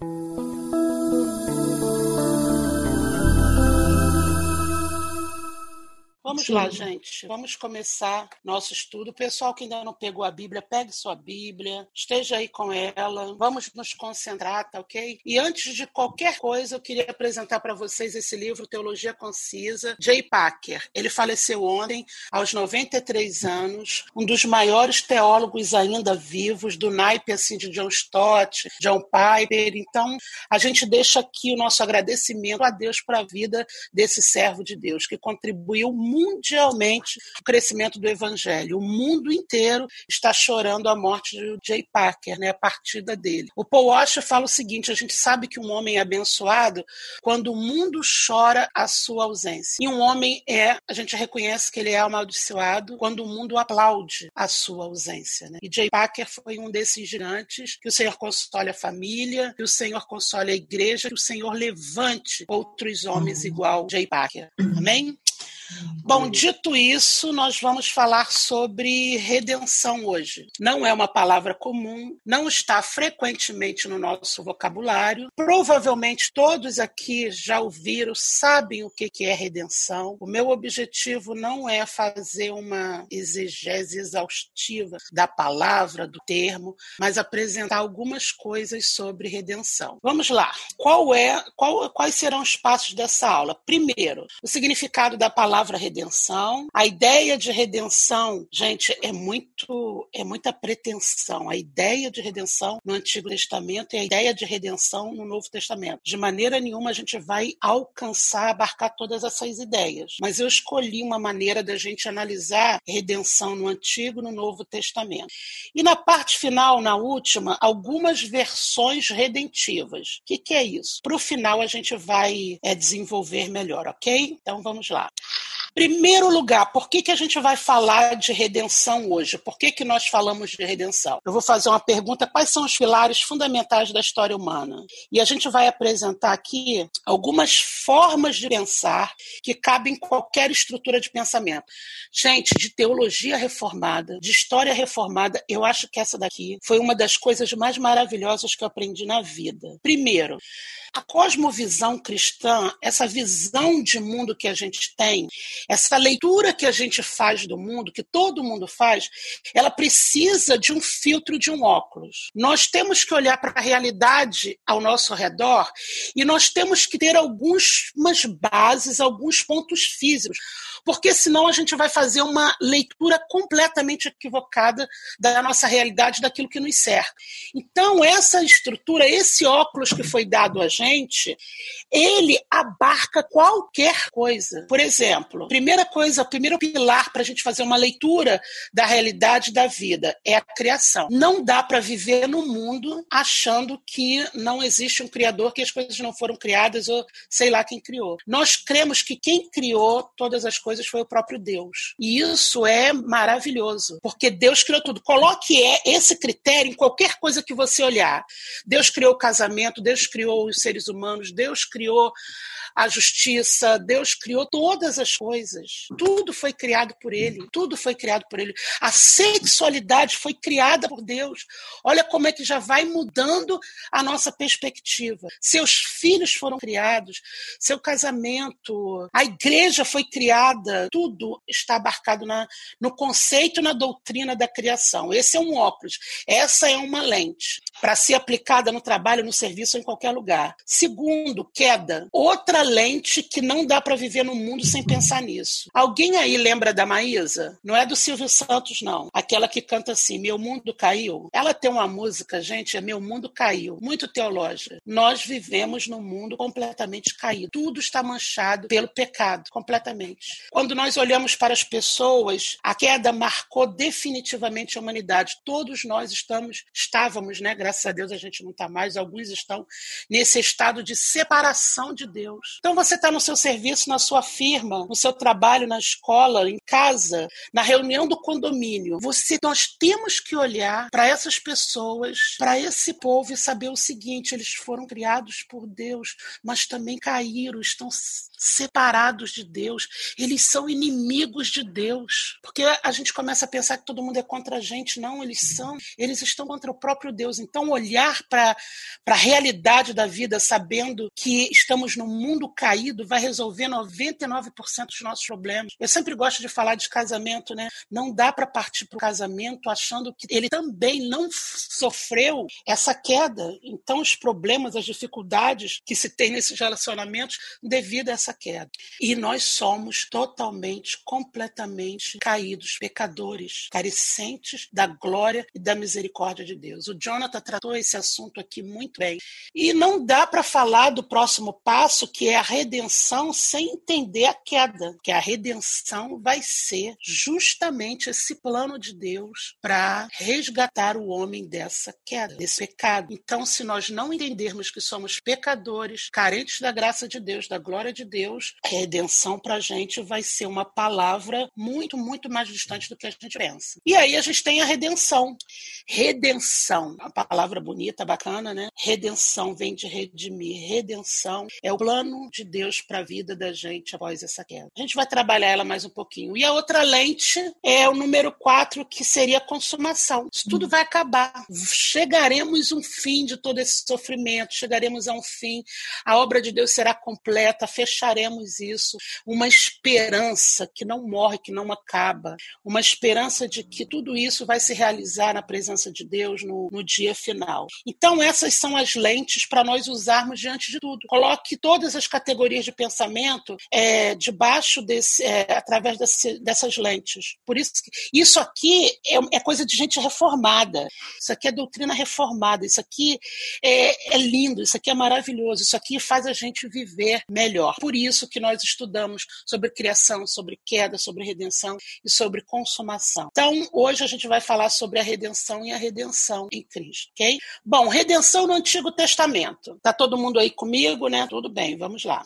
Thank you. Vamos Sim. lá, gente. Vamos começar nosso estudo. Pessoal que ainda não pegou a Bíblia, pegue sua Bíblia, esteja aí com ela. Vamos nos concentrar, tá ok? E antes de qualquer coisa, eu queria apresentar para vocês esse livro, Teologia Concisa, Jay Packer. Ele faleceu ontem, aos 93 anos, um dos maiores teólogos ainda vivos, do naipe assim, de John Stott, John Piper. Então, a gente deixa aqui o nosso agradecimento a Deus para a vida desse servo de Deus, que contribuiu muito mundialmente o crescimento do evangelho. O mundo inteiro está chorando a morte de Jay Packer, né, a partida dele. O Paul Washer fala o seguinte: a gente sabe que um homem é abençoado quando o mundo chora a sua ausência. E um homem é, a gente reconhece que ele é amaldiçoado quando o mundo aplaude a sua ausência. Né? E Jay Packer foi um desses gigantes que o Senhor console a família, que o Senhor console a igreja, que o Senhor levante outros homens igual Jay Packer. Amém? Bom, dito isso, nós vamos falar sobre redenção hoje. Não é uma palavra comum, não está frequentemente no nosso vocabulário. Provavelmente todos aqui já ouviram, sabem o que é redenção. O meu objetivo não é fazer uma exegese exaustiva da palavra, do termo, mas apresentar algumas coisas sobre redenção. Vamos lá. Qual é, qual, quais serão os passos dessa aula? Primeiro, o significado da palavra palavra redenção. A ideia de redenção, gente, é muito é muita pretensão. A ideia de redenção no Antigo Testamento e a ideia de redenção no Novo Testamento. De maneira nenhuma a gente vai alcançar, abarcar todas essas ideias. Mas eu escolhi uma maneira da gente analisar redenção no Antigo e no Novo Testamento. E na parte final, na última, algumas versões redentivas. O que, que é isso? Para o final a gente vai é, desenvolver melhor, ok? Então vamos lá. Primeiro lugar, por que, que a gente vai falar de redenção hoje? Por que, que nós falamos de redenção? Eu vou fazer uma pergunta: quais são os pilares fundamentais da história humana? E a gente vai apresentar aqui algumas formas de pensar que cabem em qualquer estrutura de pensamento. Gente, de teologia reformada, de história reformada, eu acho que essa daqui foi uma das coisas mais maravilhosas que eu aprendi na vida. Primeiro, a cosmovisão cristã, essa visão de mundo que a gente tem, essa leitura que a gente faz do mundo, que todo mundo faz, ela precisa de um filtro, de um óculos. Nós temos que olhar para a realidade ao nosso redor e nós temos que ter algumas bases, alguns pontos físicos porque senão a gente vai fazer uma leitura completamente equivocada da nossa realidade, daquilo que nos cerca. Então, essa estrutura, esse óculos que foi dado a gente, ele abarca qualquer coisa. Por exemplo, primeira coisa, o primeiro pilar para a gente fazer uma leitura da realidade da vida é a criação. Não dá para viver no mundo achando que não existe um criador, que as coisas não foram criadas ou sei lá quem criou. Nós cremos que quem criou todas as coisas foi o próprio Deus. E isso é maravilhoso, porque Deus criou tudo. Coloque é esse critério em qualquer coisa que você olhar. Deus criou o casamento, Deus criou os seres humanos, Deus criou a justiça, Deus criou todas as coisas. Tudo foi criado por Ele, tudo foi criado por Ele. A sexualidade foi criada por Deus. Olha como é que já vai mudando a nossa perspectiva. Seus filhos foram criados, seu casamento, a igreja foi criada, tudo está abarcado na, no conceito, na doutrina da criação. Esse é um óculos, essa é uma lente para ser aplicada no trabalho, no serviço, em qualquer lugar. Segundo, queda. Outra lente que não dá para viver no mundo sem pensar nisso. Alguém aí lembra da Maísa? Não é do Silvio Santos, não. Aquela que canta assim: Meu mundo caiu. Ela tem uma música, gente, é Meu mundo caiu. Muito teológica. Nós vivemos num mundo completamente caído. Tudo está manchado pelo pecado, completamente. Quando nós olhamos para as pessoas, a queda marcou definitivamente a humanidade. Todos nós estamos, estávamos, né? Graças a Deus a gente não está mais. Alguns estão nesse estado de separação de Deus. Então você está no seu serviço, na sua firma, no seu trabalho, na escola, em casa, na reunião do condomínio. Você, nós temos que olhar para essas pessoas, para esse povo e saber o seguinte: eles foram criados por Deus, mas também caíram, estão separados de Deus, eles são inimigos de Deus. Porque a gente começa a pensar que todo mundo é contra a gente. Não, eles são, eles estão contra o próprio Deus. Então, olhar para a realidade da vida, sabendo que estamos num mundo caído, vai resolver 99% dos nossos problemas. Eu sempre gosto de falar de casamento, né? Não dá para partir para o casamento achando que ele também não sofreu essa queda. Então, os problemas, as dificuldades que se tem nesses relacionamentos devido a essa essa queda. E nós somos totalmente, completamente caídos, pecadores, carecentes da glória e da misericórdia de Deus. O Jonathan tratou esse assunto aqui muito bem. E não dá para falar do próximo passo, que é a redenção, sem entender a queda, que a redenção vai ser justamente esse plano de Deus para resgatar o homem dessa queda, desse pecado. Então, se nós não entendermos que somos pecadores, carentes da graça de Deus, da glória de Deus, Deus, redenção para a gente vai ser uma palavra muito, muito mais distante do que a gente pensa. E aí a gente tem a redenção. Redenção, uma palavra bonita, bacana, né? Redenção vem de redimir. Redenção é o plano de Deus para a vida da gente após essa queda. A gente vai trabalhar ela mais um pouquinho. E a outra lente é o número 4, que seria a consumação. Isso tudo vai acabar. Chegaremos um fim de todo esse sofrimento, chegaremos a um fim. A obra de Deus será completa, fechada faremos isso, uma esperança que não morre, que não acaba, uma esperança de que tudo isso vai se realizar na presença de Deus no, no dia final. Então, essas são as lentes para nós usarmos diante de tudo. Coloque todas as categorias de pensamento é, debaixo desse, é, através desse, dessas lentes. Por isso, isso aqui é, é, coisa de gente reformada. Isso aqui é doutrina reformada. Isso aqui é, é lindo. Isso aqui é maravilhoso. Isso aqui faz a gente viver melhor. Por isso que nós estudamos sobre criação, sobre queda, sobre redenção e sobre consumação. Então, hoje a gente vai falar sobre a redenção e a redenção em Cristo, ok? Bom, redenção no Antigo Testamento. Tá todo mundo aí comigo, né? Tudo bem, vamos lá.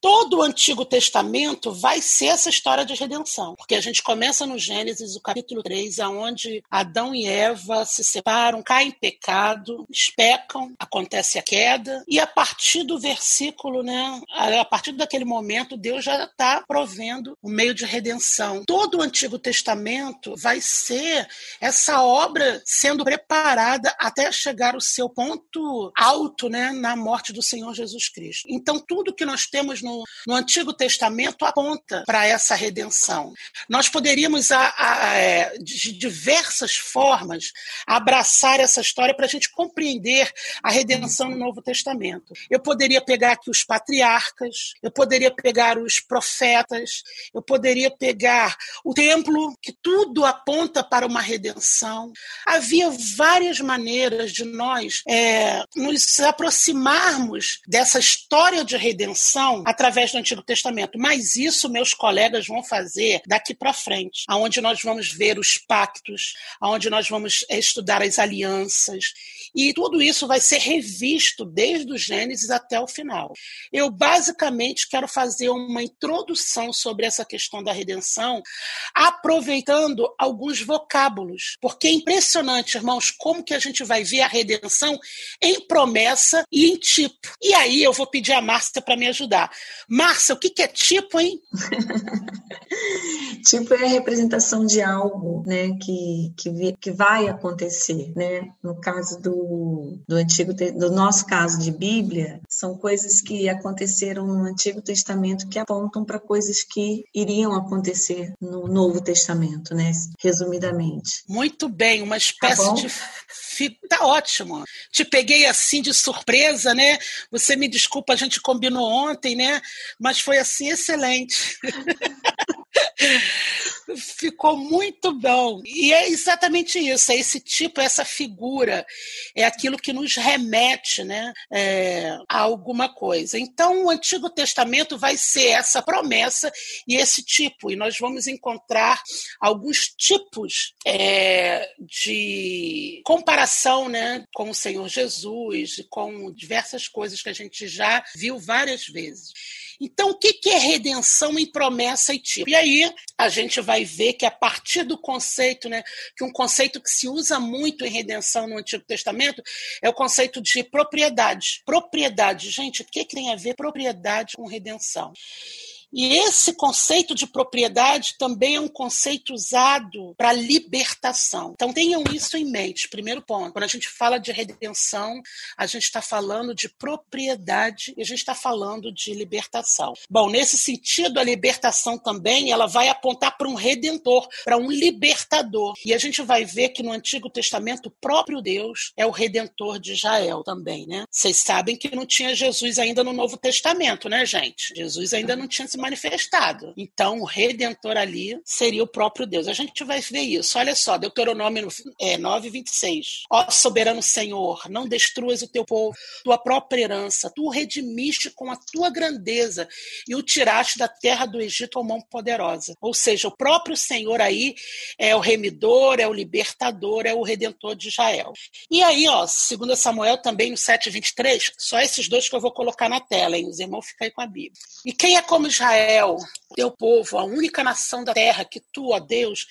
Todo o Antigo Testamento vai ser essa história de redenção, porque a gente começa no Gênesis, o capítulo 3, aonde Adão e Eva se separam, caem em pecado, pecam, acontece a queda, e a partir do versículo, né, a partir daquele momento, Deus já está provendo o meio de redenção. Todo o Antigo Testamento vai ser essa obra sendo preparada até chegar ao seu ponto alto, né, na morte do Senhor Jesus Cristo. Então, tudo que nós temos no, no Antigo Testamento aponta para essa redenção. Nós poderíamos, a, a, é, de diversas formas, abraçar essa história para a gente compreender a redenção no Novo Testamento. Eu poderia pegar aqui os patriarcas, eu poderia pegar os profetas, eu poderia pegar o templo, que tudo aponta para uma redenção. Havia várias maneiras de nós é, nos aproximarmos dessa história de redenção através do Antigo Testamento. Mas isso meus colegas vão fazer daqui para frente, aonde nós vamos ver os pactos, aonde nós vamos estudar as alianças e tudo isso vai ser revisto desde o Gênesis até o final. Eu basicamente quero fazer uma introdução sobre essa questão da redenção, aproveitando alguns vocábulos, porque é impressionante, irmãos, como que a gente vai ver a redenção em promessa e em tipo. E aí eu vou pedir a Márcia para me ajudar. Márcia, o que, que é tipo, hein? tipo é a representação de algo, né, que, que, que vai acontecer, né? No caso do, do antigo, do nosso caso de Bíblia, são coisas que aconteceram no Antigo Testamento que apontam para coisas que iriam acontecer no Novo Testamento, né? Resumidamente. Muito bem, uma espécie tá de Tá ótimo. Te peguei assim de surpresa, né? Você me desculpa, a gente combinou ontem, né? Mas foi assim excelente. Ficou muito bom. E é exatamente isso, é esse tipo, essa figura, é aquilo que nos remete né, é, a alguma coisa. Então, o Antigo Testamento vai ser essa promessa e esse tipo, e nós vamos encontrar alguns tipos é, de comparação né, com o Senhor Jesus, com diversas coisas que a gente já viu várias vezes. Então, o que é redenção em promessa e tipo? E aí a gente vai ver que a partir do conceito, né, que um conceito que se usa muito em redenção no Antigo Testamento é o conceito de propriedade. Propriedade, gente, o que tem a ver propriedade com redenção? E esse conceito de propriedade também é um conceito usado para libertação. Então tenham isso em mente. Primeiro ponto. Quando a gente fala de redenção, a gente está falando de propriedade e a gente está falando de libertação. Bom, nesse sentido, a libertação também ela vai apontar para um redentor, para um libertador. E a gente vai ver que no Antigo Testamento o próprio Deus é o redentor de Israel também, né? Vocês sabem que não tinha Jesus ainda no Novo Testamento, né, gente? Jesus ainda não tinha se manifestado. Então, o redentor ali seria o próprio Deus. A gente vai ver isso. Olha só, Deuteronômio é, 9, 26. Ó soberano Senhor, não destruas o teu povo, tua própria herança. Tu o redimiste com a tua grandeza e o tiraste da terra do Egito com mão poderosa. Ou seja, o próprio Senhor aí é o remidor, é o libertador, é o redentor de Israel. E aí, ó, segundo Samuel também no 7, 23, só esses dois que eu vou colocar na tela, hein? Os irmãos ficam aí com a Bíblia. E quem é como Israel? Israel, teu povo, a única nação da terra que tu, ó Deus,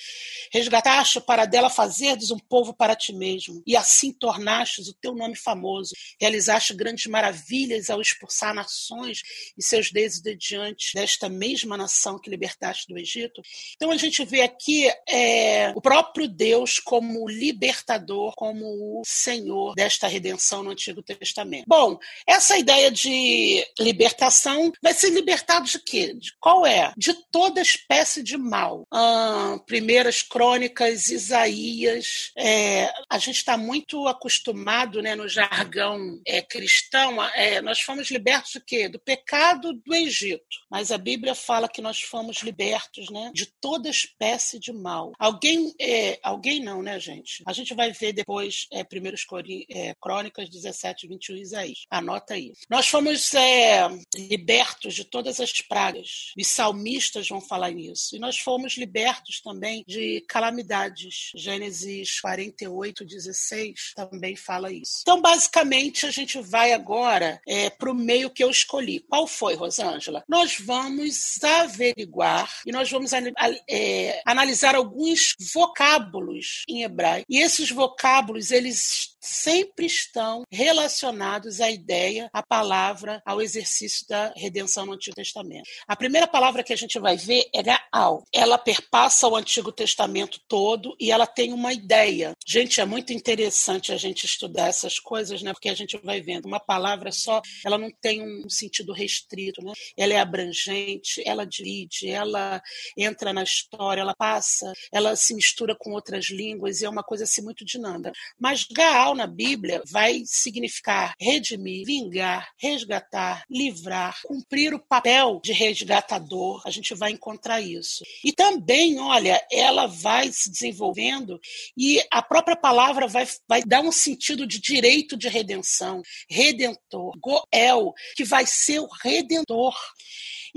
resgataste para dela fazeres um povo para ti mesmo, e assim tornastes o teu nome famoso, realizaste grandes maravilhas ao expulsar nações e seus deuses de diante desta mesma nação que libertaste do Egito. Então a gente vê aqui é, o próprio Deus como libertador, como o Senhor desta redenção no Antigo Testamento. Bom, essa ideia de libertação vai ser libertado de quê? Qual é? De toda espécie de mal. Ah, primeiras crônicas, Isaías. É, a gente está muito acostumado né, no jargão é, cristão. É, nós fomos libertos de quê? Do pecado do Egito. Mas a Bíblia fala que nós fomos libertos né, de toda espécie de mal. Alguém, é, alguém não, né, gente? A gente vai ver depois é, primeiros é, crônicas 17, 21 Isaías. Anota aí. Nós fomos é, libertos de todas as pragas os salmistas vão falar nisso. E nós fomos libertos também de calamidades. Gênesis 48, 16 também fala isso. Então, basicamente, a gente vai agora é, para o meio que eu escolhi. Qual foi, Rosângela? Nós vamos averiguar e nós vamos é, analisar alguns vocábulos em hebraico. E esses vocábulos, eles sempre estão relacionados à ideia, à palavra, ao exercício da redenção no Antigo Testamento. A primeira palavra que a gente vai ver é al. Ela perpassa o Antigo Testamento todo e ela tem uma ideia. Gente, é muito interessante a gente estudar essas coisas, né? Porque a gente vai vendo uma palavra só, ela não tem um sentido restrito, né? Ela é abrangente, ela divide, ela entra na história, ela passa, ela se mistura com outras línguas e é uma coisa assim muito dinâmica. Mas Gaal na Bíblia vai significar redimir, vingar, resgatar, livrar, cumprir o papel de resgatador. A gente vai encontrar isso. E também, olha, ela vai se desenvolvendo e a própria palavra vai, vai dar um sentido de direito de redenção, redentor, Goel, que vai ser o redentor.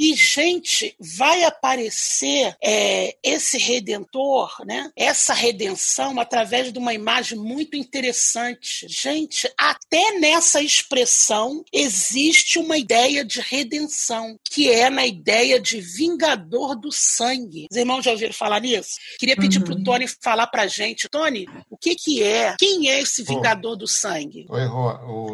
E, gente, vai aparecer é, esse redentor, né? essa redenção, através de uma imagem muito interessante. Gente, até nessa expressão existe uma ideia de redenção, que é na ideia de vingador do sangue. Os irmãos já ouviram falar nisso? Queria pedir uhum. para o Tony falar para a gente. Tony, o que, que é? Quem é esse vingador do sangue? Oi, Rô.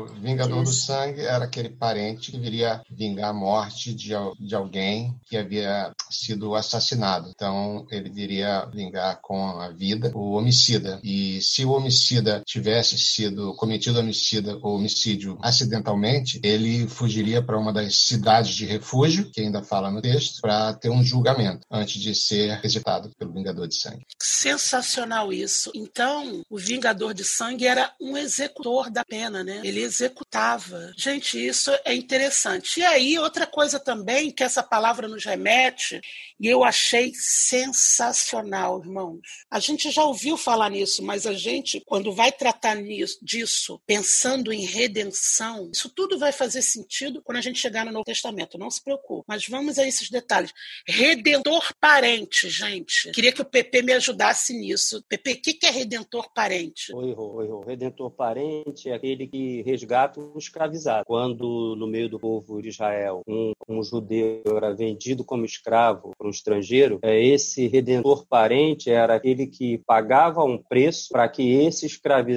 O vingador Isso. do sangue era aquele parente que viria vingar a morte de, de alguém que havia sido assassinado. Então, ele viria vingar com a vida o homicida. E se o homicida tivesse sido cometido homicida ou homicídio acidentalmente, ele fugiria para uma das cidades de refúgio, que ainda fala no texto, para ter um julgamento antes de ser executado pelo Vingador de Sangue. Sensacional isso. Então, o Vingador de Sangue era um executor da pena, né? Ele executava. Gente, isso é interessante. E aí, outra coisa também que essa palavra nos remete, e eu achei sensacional, irmãos. A gente já ouviu falar nisso, mas a gente, quando vai tratar nisso, disso, pensando em redenção, isso tudo vai fazer sentido quando a gente chegar no Novo Testamento. Não se preocupe. Mas vamos a esses detalhes. Redentor parente, gente. Queria que o PP me ajudasse nisso. PP, o que é redentor parente? Oi, oi. Redentor parente é aquele que resgata o escravizado. Quando no meio do povo de Israel um, um judeu era vendido como escravo para um estrangeiro, é, esse redentor parente era aquele que pagava um preço para que esse escravizado,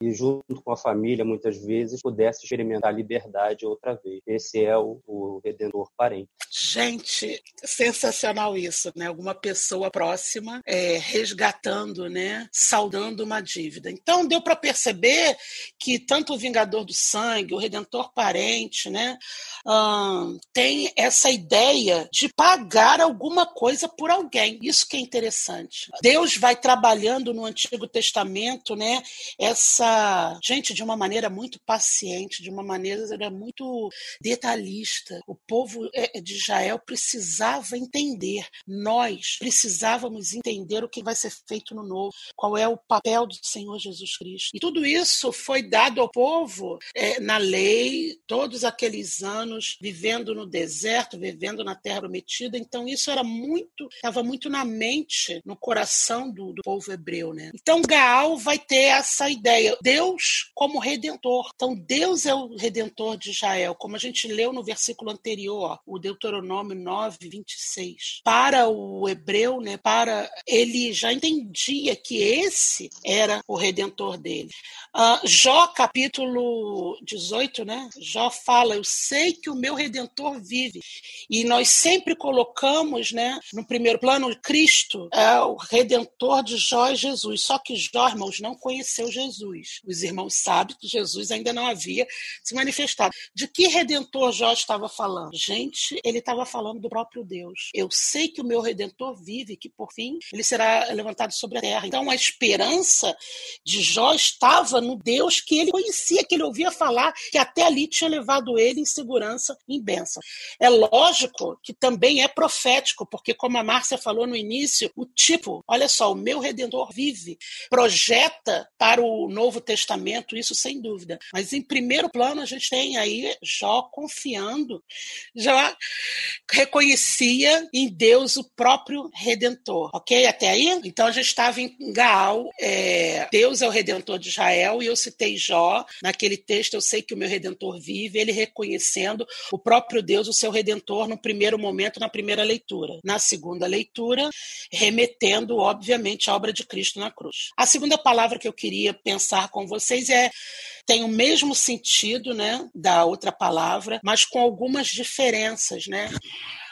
e junto com a família, muitas vezes, pudesse experimentar a liberdade outra vez. Esse é o, o redentor parente. Gente, sensacional isso, né? Alguma pessoa próxima é, resgatando, né? Saudando uma dívida. Então deu para perceber que tanto o Vingador do Sangue, o Redentor Parente, né? Hum, tem essa ideia de pagar alguma coisa por alguém. Isso que é interessante. Deus vai trabalhando no Antigo Testamento, né? Essa gente de uma maneira muito paciente, de uma maneira muito detalhista. O povo é, de Israel precisava entender. Nós precisávamos entender o que vai ser feito no novo, qual é o papel do Senhor Jesus Cristo. E tudo isso foi dado ao povo é, na lei, todos aqueles anos vivendo no deserto, vivendo na terra prometida. Então isso era muito, estava muito na mente, no coração do, do povo hebreu, né? Então Gaal vai ter essa ideia, Deus como redentor. Então Deus é o redentor de Israel, como a gente leu no versículo anterior, o Deuteronômio 9, 26. Para o hebreu, né, para ele já entendia que esse era o redentor dele. Uh, Jó, capítulo 18, né? Jó fala: Eu sei que o meu redentor vive. E nós sempre colocamos, né, no primeiro plano, Cristo é o redentor de Jó e Jesus. Só que Jó, irmãos, não conheceu Jesus. Os irmãos sabem que Jesus ainda não havia se manifestado. De que redentor Jó estava falando? Gente, ele estava falando do próprio Deus. Eu sei que o meu redentor vive, que por fim ele será levantado sobre a terra. Então a esperança de Jó estava no Deus que ele conhecia, que ele ouvia falar, que até ali tinha levado ele em segurança, em bênção. É lógico que também é profético, porque, como a Márcia falou no início, o tipo, olha só, o meu redentor vive, projeta para o Novo Testamento, isso sem dúvida. Mas em primeiro plano, a gente tem aí Jó confiando, já reconhecia em Deus o próprio redentor, ok? Até aí? Então a gente estava em Gaal, é, Deus é o redentor de Israel e eu citei Jó, naquele texto eu sei que o meu redentor vive, ele reconhecendo o próprio Deus, o seu redentor, no primeiro momento, na primeira leitura. Na segunda leitura, remetendo, obviamente, à obra de Cristo na cruz. A segunda palavra que eu queria pensar com vocês é tem o mesmo sentido né, da outra palavra, mas com algumas diferenças. Né?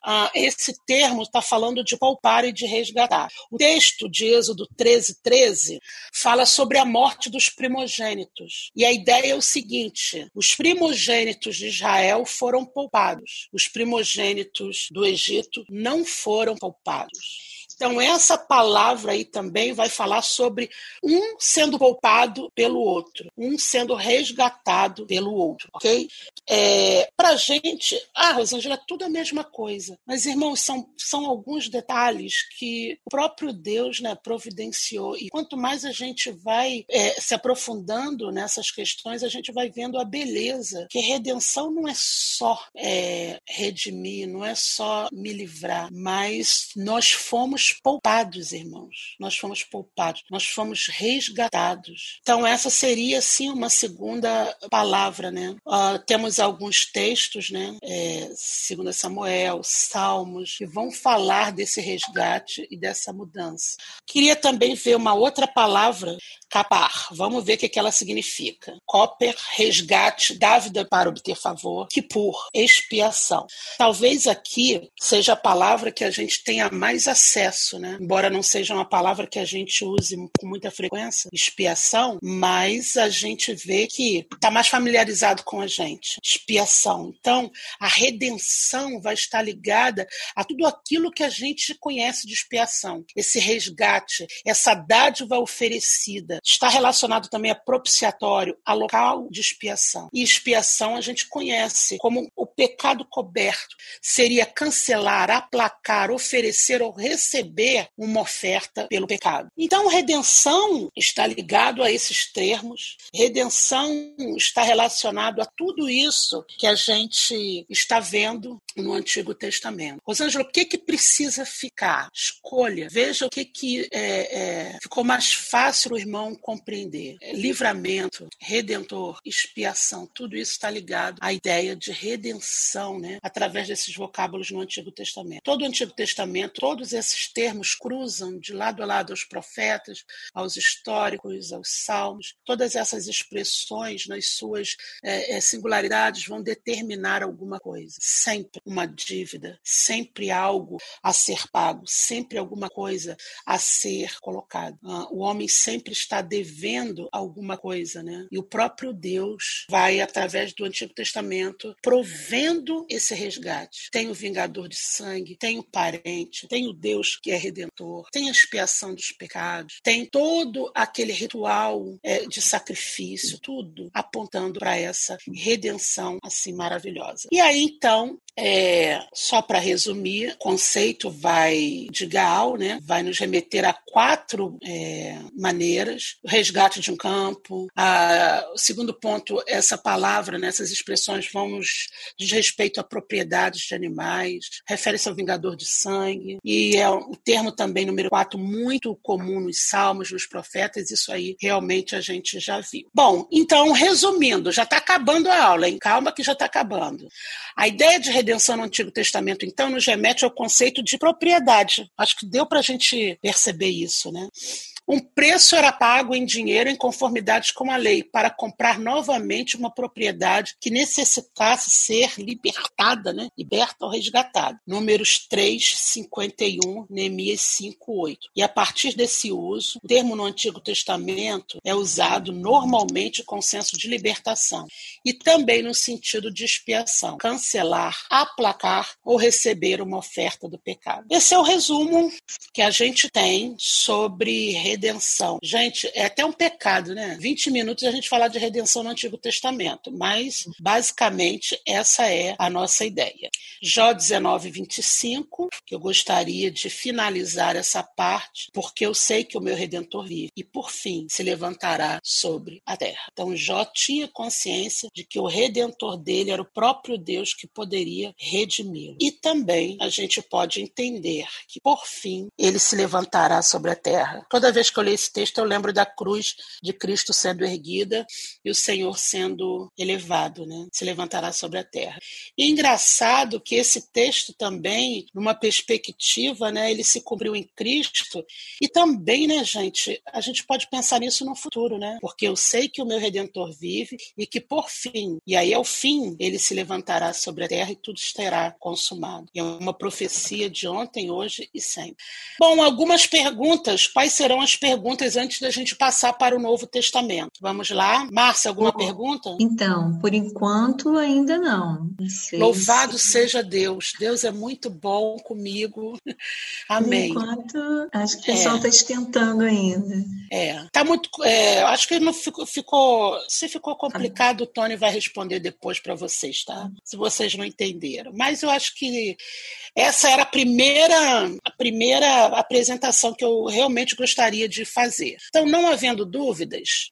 ah, esse termo está falando de poupar e de resgatar. O texto de Êxodo 13, 13 fala sobre a morte dos primogênitos. E a ideia é o seguinte: os primogênitos de Israel foram poupados, os primogênitos do Egito não foram poupados. Então, essa palavra aí também vai falar sobre um sendo poupado pelo outro, um sendo resgatado pelo outro, ok? É, Para a gente, ah, Rosângela, é tudo a mesma coisa. Mas, irmãos, são, são alguns detalhes que o próprio Deus né, providenciou. E quanto mais a gente vai é, se aprofundando nessas questões, a gente vai vendo a beleza. Que redenção não é só é, redimir, não é só me livrar, mas nós fomos poupados, irmãos. Nós fomos poupados, nós fomos resgatados. Então, essa seria, sim, uma segunda palavra, né? Uh, temos alguns textos, né? É, segundo Samuel, Salmos, que vão falar desse resgate e dessa mudança. Queria também ver uma outra palavra capar. Vamos ver o que, ela significa. Copper, resgate, dávida para obter favor, por expiação. Talvez aqui seja a palavra que a gente tenha mais acesso, né? Embora não seja uma palavra que a gente use com muita frequência, expiação, mas a gente vê que está mais familiarizado com a gente. Expiação. Então, a redenção vai estar ligada a tudo aquilo que a gente conhece de expiação. Esse resgate, essa dádiva oferecida, está relacionado também a propiciatório, a local de expiação. E expiação a gente conhece como o pecado coberto. Seria cancelar, aplacar, oferecer ou receber uma oferta pelo pecado. Então, redenção está ligado a esses termos. Redenção está relacionado a tudo isso que a gente está vendo no Antigo Testamento. Rosângela, o que, que precisa ficar? Escolha. Veja o que, que é, é, ficou mais fácil o irmão compreender. É, livramento, redentor, expiação, tudo isso está ligado à ideia de redenção, né? através desses vocábulos no Antigo Testamento. Todo o Antigo Testamento, todos esses termos cruzam de lado a lado aos profetas, aos históricos, aos salmos. Todas essas expressões, nas suas é, é vão determinar alguma coisa. Sempre uma dívida, sempre algo a ser pago, sempre alguma coisa a ser colocado. Ah, o homem sempre está devendo alguma coisa, né? E o próprio Deus vai, através do Antigo Testamento, provendo esse resgate. Tem o vingador de sangue, tem o parente, tem o Deus que é redentor, tem a expiação dos pecados, tem todo aquele ritual é, de sacrifício, tudo apontando para essa redenção assim maravilhosa. E aí então é, só para resumir, o conceito vai de Gaal, né, vai nos remeter a quatro é, maneiras: o resgate de um campo. A, o segundo ponto, essa palavra, né, essas expressões vão nos respeito a propriedades de animais, refere-se ao vingador de sangue, e é o termo também, número quatro, muito comum nos salmos, nos profetas, isso aí realmente a gente já viu. Bom, então, resumindo, já está acabando a aula, hein? Calma que já está acabando. A ideia de redenção no Antigo Testamento, então, nos remete ao conceito de propriedade. Acho que deu para a gente perceber isso, né? Um preço era pago em dinheiro em conformidade com a lei para comprar novamente uma propriedade que necessitasse ser libertada, né? liberta ou resgatada. Números 3, 51, Neemias 5, 8. E a partir desse uso, o termo no Antigo Testamento é usado normalmente com senso de libertação e também no sentido de expiação, cancelar, aplacar ou receber uma oferta do pecado. Esse é o resumo que a gente tem sobre redenção. Gente, é até um pecado, né? 20 minutos a gente falar de redenção no Antigo Testamento, mas basicamente essa é a nossa ideia. Jó 19, 25, que eu gostaria de finalizar essa parte, porque eu sei que o meu redentor vive e por fim se levantará sobre a terra. Então Jó tinha consciência de que o redentor dele era o próprio Deus que poderia redimi-lo. E também a gente pode entender que por fim ele se levantará sobre a terra. Toda vez que eu leio esse texto, eu lembro da cruz de Cristo sendo erguida e o Senhor sendo elevado, né? Se levantará sobre a terra. E é engraçado que esse texto também, numa perspectiva, né, ele se cumpriu em Cristo e também, né, gente, a gente pode pensar nisso no futuro, né? Porque eu sei que o meu redentor vive e que por fim, e aí ao fim, ele se levantará sobre a terra e tudo estará consumado. É uma profecia de ontem, hoje e sempre. Bom, algumas perguntas. Quais serão as perguntas antes da gente passar para o Novo Testamento? Vamos lá. Márcia, alguma pergunta? Então, por enquanto ainda não. não Louvado se... seja Deus. Deus é muito bom comigo. Amém. Por enquanto, acho que o pessoal está é. esquentando ainda. É. Tá muito. É, acho que não ficou, ficou. Se ficou complicado, o Tony vai responder depois para vocês, tá? Se vocês não entenderam. Mas eu acho que essa era a primeira, a primeira apresentação que eu realmente gostaria de fazer. Então, não havendo dúvidas,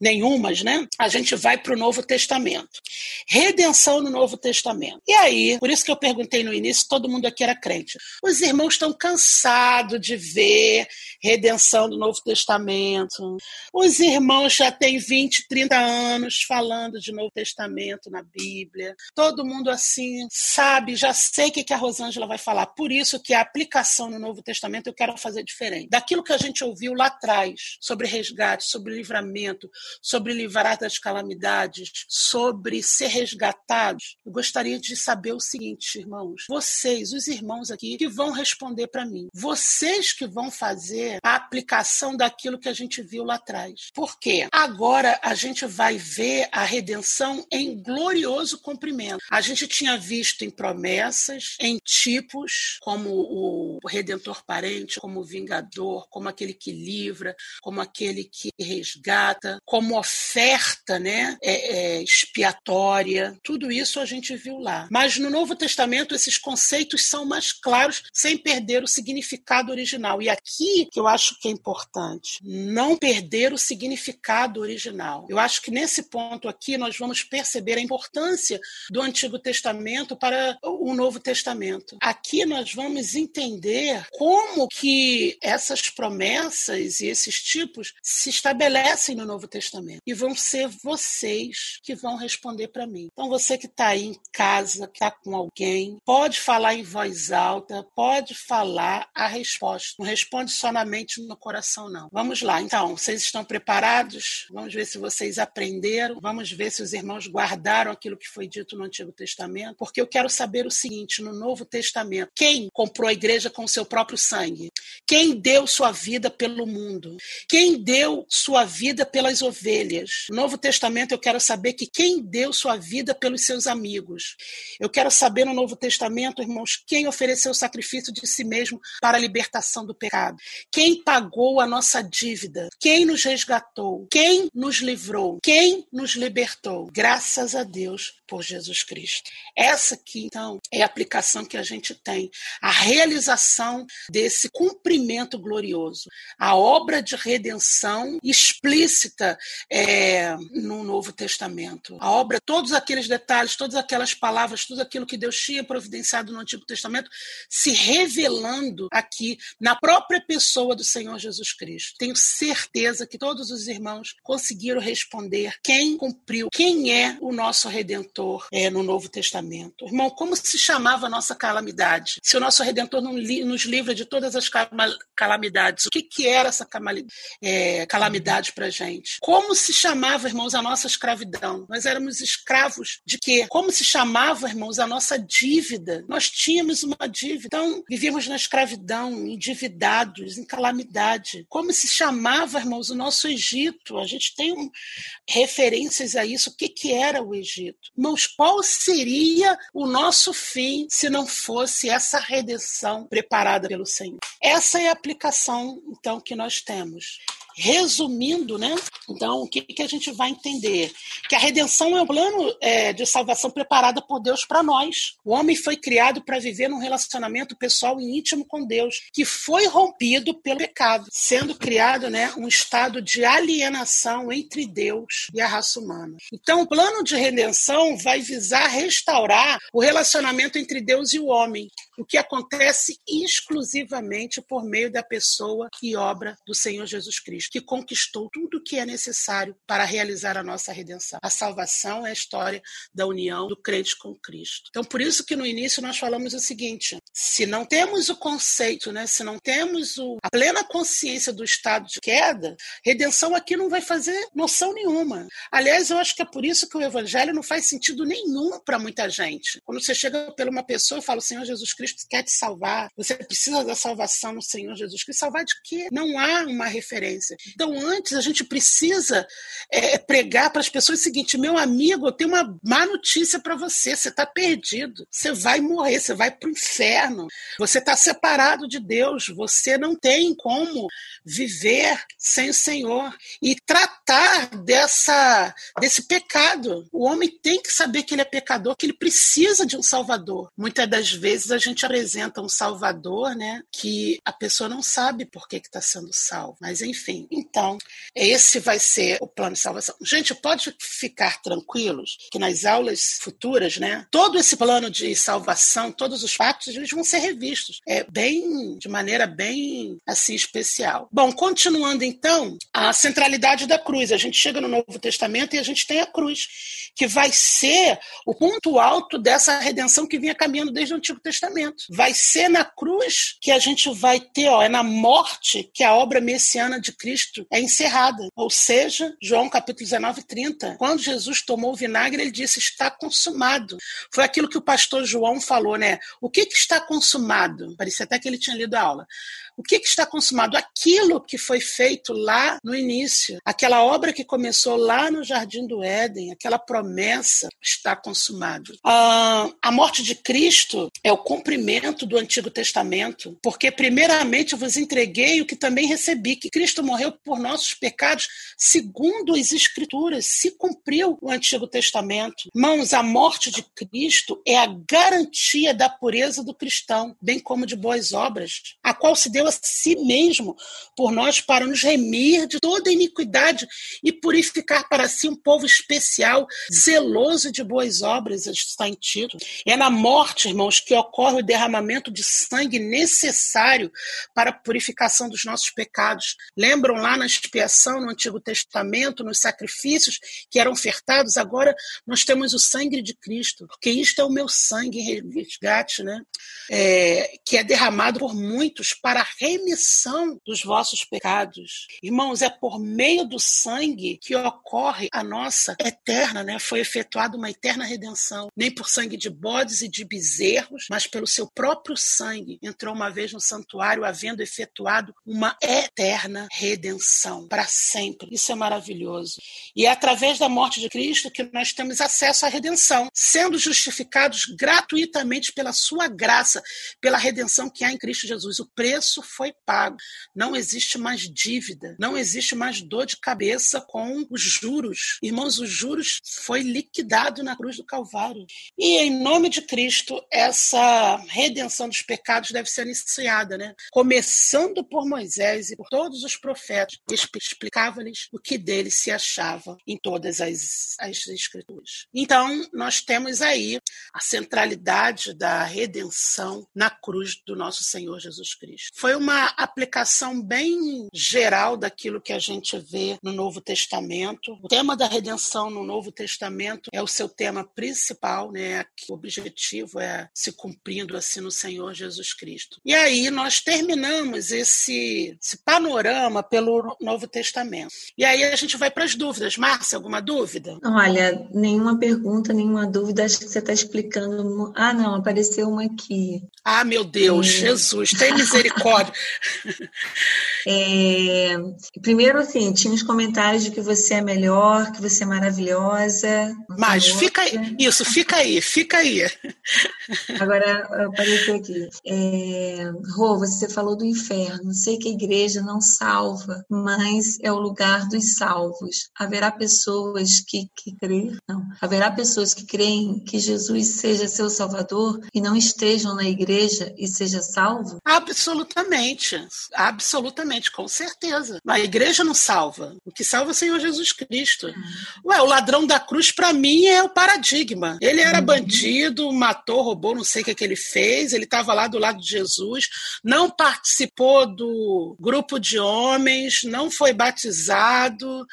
nenhumas, né? A gente vai para o Novo Testamento. Redenção no Novo Testamento. E aí, por isso que eu perguntei no início, todo mundo aqui era crente. Os irmãos estão cansados de ver redenção do Novo Testamento. Os irmãos já têm 20, 30 anos falando de Novo Testamento na Bíblia. Todo mundo assim sabe, já sei o que a Rosângela vai falar. Por isso que a aplicação no Novo Testamento eu quero fazer diferente. Daquilo que a gente ouviu lá atrás, sobre resgate, sobre livramento, sobre livrar das calamidades, sobre ser resgatados, eu gostaria de saber o seguinte, irmãos. Vocês, os irmãos aqui, que vão responder para mim. Vocês que vão fazer a aplicação daquilo que a gente viu lá atrás. Por quê? Agora a gente vai ver a redenção em glorioso cumprimento. A gente tinha visto em promessas, em tipos, como o redentor parente, como o vingador, como aquele que livra, como aquele que resgata, como oferta né, é, é, expiatória. Tudo isso a gente viu lá. Mas no Novo Testamento esses conceitos são mais claros, sem perder o significado original. E aqui que eu acho que é importante. Não perder o significado original. Eu acho que nesse ponto aqui nós vamos perceber a importância do Antigo Testamento para o Novo Testamento. Aqui nós vamos entender como que essas promessas e esses tipos se estabelecem no Novo Testamento. E vão ser vocês que vão responder para mim. Então você que está aí em casa, que está com alguém, pode falar em voz alta, pode falar a resposta. Não responde só na mente no coração, não. Vamos lá, então, vocês estão preparados? Vamos ver se vocês aprenderam, vamos ver se os irmãos guardaram aquilo que foi dito no Antigo Testamento, porque eu quero saber o seguinte: no Novo Testamento, quem comprou a igreja com seu próprio sangue? Quem deu sua vida pelo mundo? Quem deu sua vida pelas ovelhas? No Novo Testamento, eu quero saber que quem deu sua vida pelos seus amigos? Eu quero saber no Novo Testamento, irmãos, quem ofereceu o sacrifício de si mesmo para a libertação do pecado? Quem pagou a nossa dívida? Quem nos resgatou? Quem nos livrou? Quem nos libertou? Graças a Deus por Jesus Cristo. Essa aqui, então, é a aplicação que a gente tem, a realização desse cumprimento glorioso, a obra de redenção explícita é, no Novo Testamento. A obra, todos aqueles detalhes, todas aquelas palavras, tudo aquilo que Deus tinha providenciado no Antigo Testamento, se revelando aqui na própria pessoa do Senhor Jesus Cristo. Tenho certeza que todos os irmãos conseguiram responder quem cumpriu, quem é o nosso redentor é, no Novo Testamento. Irmão, como se chamava a nossa calamidade? Se o nosso redentor não li, nos livra de todas as calamidades, o que, que era essa é, calamidade para gente? Como se chamava, irmãos, a nossa escravidão? Nós éramos escravos de quê? Como se chamava, irmãos, a nossa dívida? Nós tínhamos uma dívida. Então, vivíamos na escravidão, endividados, em calamidade. Como se chamava, irmãos, o nosso Egito? A gente tem um, referências a isso. O que, que era o Egito? Irmãos, qual seria o nosso fim se não fosse essa redenção preparada pelo Senhor? Essa é a aplicação, então, que nós temos. Resumindo, né? Então, o que, que a gente vai entender? Que a redenção é um plano é, de salvação preparada por Deus para nós. O homem foi criado para viver num relacionamento pessoal e íntimo com Deus, que foi rompido pelo pecado, sendo criado né, um estado de alienação entre Deus e a raça humana. Então, o plano de redenção vai visar restaurar o relacionamento entre Deus e o homem, o que acontece exclusivamente por meio da pessoa e obra do Senhor Jesus Cristo, que conquistou tudo o que é necessário para realizar a nossa redenção. A salvação é a história da união do crente com Cristo. Então, por isso que no início nós falamos o seguinte: se não temos o conceito, né, se não temos o, a plena consciência do estado de queda, redenção aqui não vai fazer noção nenhuma. Aliás, eu acho que é por isso que o evangelho não faz sentido nenhum para muita gente. Quando você chega pela uma pessoa e fala, Senhor Jesus Cristo quer te salvar, você precisa da salvação no Senhor Jesus Cristo. Salvar de quê? Não há uma referência. Então, antes, a gente precisa é, pregar para as pessoas o seguinte: meu amigo, eu tenho uma má notícia para você, você está perdido, você vai morrer, você vai para o inferno, você está separado de Deus, você não tem como viver sem o Senhor e tratar dessa desse pecado. O homem tem que saber que ele é pecador, que ele precisa de um Salvador. Muitas das vezes a gente apresenta um salvador, né, que a pessoa não sabe por que está sendo salvo. Mas, enfim, Então, esse vai ser o plano de salvação. Gente, pode ficar tranquilos que nas aulas futuras, né, todo esse plano de salvação, todos os fatos, eles vão ser revistos. É bem, de maneira bem, assim, especial. Bom, continuando então, a centralidade da cruz. A gente chega no Novo Testamento e a gente tem a cruz, que vai ser o ponto alto dessa redenção que vinha caminhando desde o Antigo Testamento. Vai ser na cruz que a gente vai ter, ó, é na morte que a obra messiana de Cristo é encerrada. Ou seja, João capítulo 19, 30. Quando Jesus tomou o vinagre, ele disse: está consumado. Foi aquilo que o pastor João falou, né? O que, que está consumado? Parecia até que ele tinha lido a aula. O que, que, está consumado? Aquilo que foi feito lá no início, aquela obra que começou lá no Jardim do Éden, aquela promessa está consumado. Ah, a morte de Cristo é o cumprimento do Antigo Testamento, porque primeiramente vos entreguei o que também recebi, que Cristo morreu por nossos pecados, segundo as Escrituras, se cumpriu o Antigo Testamento. Irmãos, a morte de Cristo é a garantia da pureza do cristão, bem como de boas obras, a qual se deu a si mesmo por nós para nos remir de toda iniquidade e purificar para si um povo especial, zeloso de boas obras, está em Tito. É na morte, irmãos, que ocorre o derramamento de sangue necessário para a purificação dos nossos pecados. Lembram lá na expiação no Antigo Testamento, nos sacrifícios que eram ofertados? Agora nós temos o sangue de Cristo, porque isto é o meu sangue resgate, né? É, que é derramado por muitos para remissão dos vossos pecados. Irmãos, é por meio do sangue que ocorre a nossa eterna, né? Foi efetuada uma eterna redenção. Nem por sangue de bodes e de bezerros, mas pelo seu próprio sangue. Entrou uma vez no santuário, havendo efetuado uma eterna redenção para sempre. Isso é maravilhoso. E é através da morte de Cristo que nós temos acesso à redenção, sendo justificados gratuitamente pela sua graça, pela redenção que há em Cristo Jesus. O preço foi pago. Não existe mais dívida, não existe mais dor de cabeça com os juros. Irmãos, os juros foi liquidado na cruz do Calvário. E em nome de Cristo, essa redenção dos pecados deve ser iniciada, né? Começando por Moisés e por todos os profetas, explicava-lhes o que dele se achava em todas as, as escrituras. Então, nós temos aí a centralidade da redenção na cruz do nosso Senhor Jesus Cristo. Foi uma aplicação bem geral daquilo que a gente vê no Novo Testamento. O tema da redenção no Novo Testamento é o seu tema principal, né? O objetivo é se cumprindo assim no Senhor Jesus Cristo. E aí nós terminamos esse, esse panorama pelo Novo Testamento. E aí a gente vai para as dúvidas. Márcia, alguma dúvida? Olha, nenhuma pergunta, nenhuma dúvida. Acho que você está explicando. Ah, não, apareceu uma aqui. Ah, meu Deus. Jesus, tem misericórdia. É, primeiro, assim, tinha os comentários de que você é melhor, que você é maravilhosa. Mas fica aí, isso, fica aí, fica aí. Agora apareceu aqui. É, Rô, você falou do inferno. Sei que a igreja não salva, mas é o lugar dos salvos. Haverá pessoas que, que creem, não. Haverá pessoas que creem que Jesus seja seu salvador e não estejam na igreja e seja salvo? Absolutamente. Absolutamente, com certeza. A igreja não salva. O que salva é o Senhor Jesus Cristo. Uhum. Ué, o ladrão da cruz, para mim, é o paradigma. Ele era uhum. bandido, matou, roubou, não sei o que, que ele fez. Ele estava lá do lado de Jesus, não participou do grupo de homens, não foi batizado,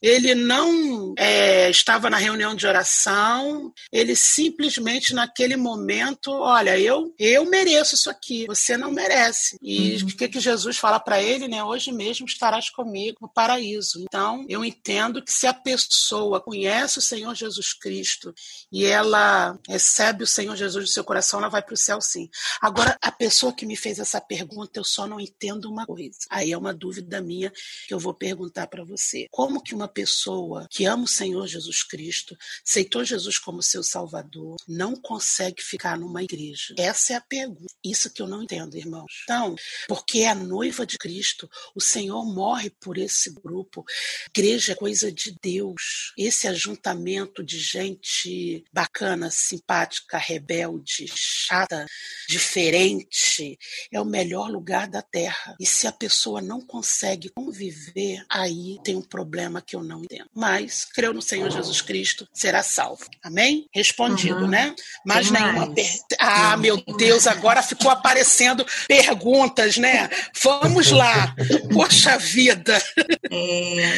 ele não é, estava na reunião de oração, ele simplesmente naquele momento, olha, eu eu mereço isso aqui, você não merece. E uhum. o que, que Jesus fala para ele, né? Hoje mesmo estarás comigo no paraíso. Então, eu entendo que se a pessoa conhece o Senhor Jesus Cristo e ela recebe o Senhor Jesus no seu coração, ela vai para o céu sim. Agora, a pessoa que me fez essa pergunta, eu só não entendo uma coisa. Aí é uma dúvida minha que eu vou perguntar para você. Como que uma pessoa que ama o Senhor Jesus Cristo, aceitou Jesus como seu Salvador, não consegue ficar numa igreja? Essa é a pergunta. Isso que eu não entendo, irmãos. Então, porque é a noiva de Cristo. O Senhor morre por esse grupo. Igreja é coisa de Deus. Esse ajuntamento de gente bacana, simpática, rebelde, chata, diferente, é o melhor lugar da terra. E se a pessoa não consegue conviver, aí tem um problema que eu não entendo. Mas creu no Senhor Jesus Cristo, será salvo. Amém? Respondido, uhum. né? Mais nenhuma pergunta. Ah, meu Deus, agora ficou aparecendo né? Vamos lá. Poxa vida. É,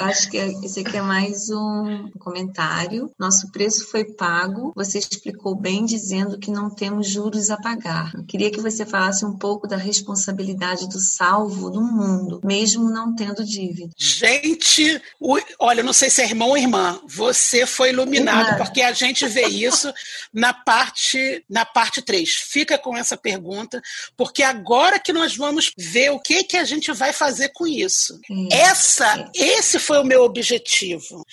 acho que esse aqui é mais um comentário. Nosso preço foi pago. Você explicou bem dizendo que não temos juros a pagar. Eu queria que você falasse um pouco da responsabilidade do salvo no mundo, mesmo não tendo dívida. Gente, olha, não sei se é irmão ou irmã. Você foi iluminado, irmã. porque a gente vê isso na parte na parte 3. Fica com essa pergunta, porque agora que nós vamos ver o que que a gente vai fazer com isso. Essa, esse foi o meu objetivo.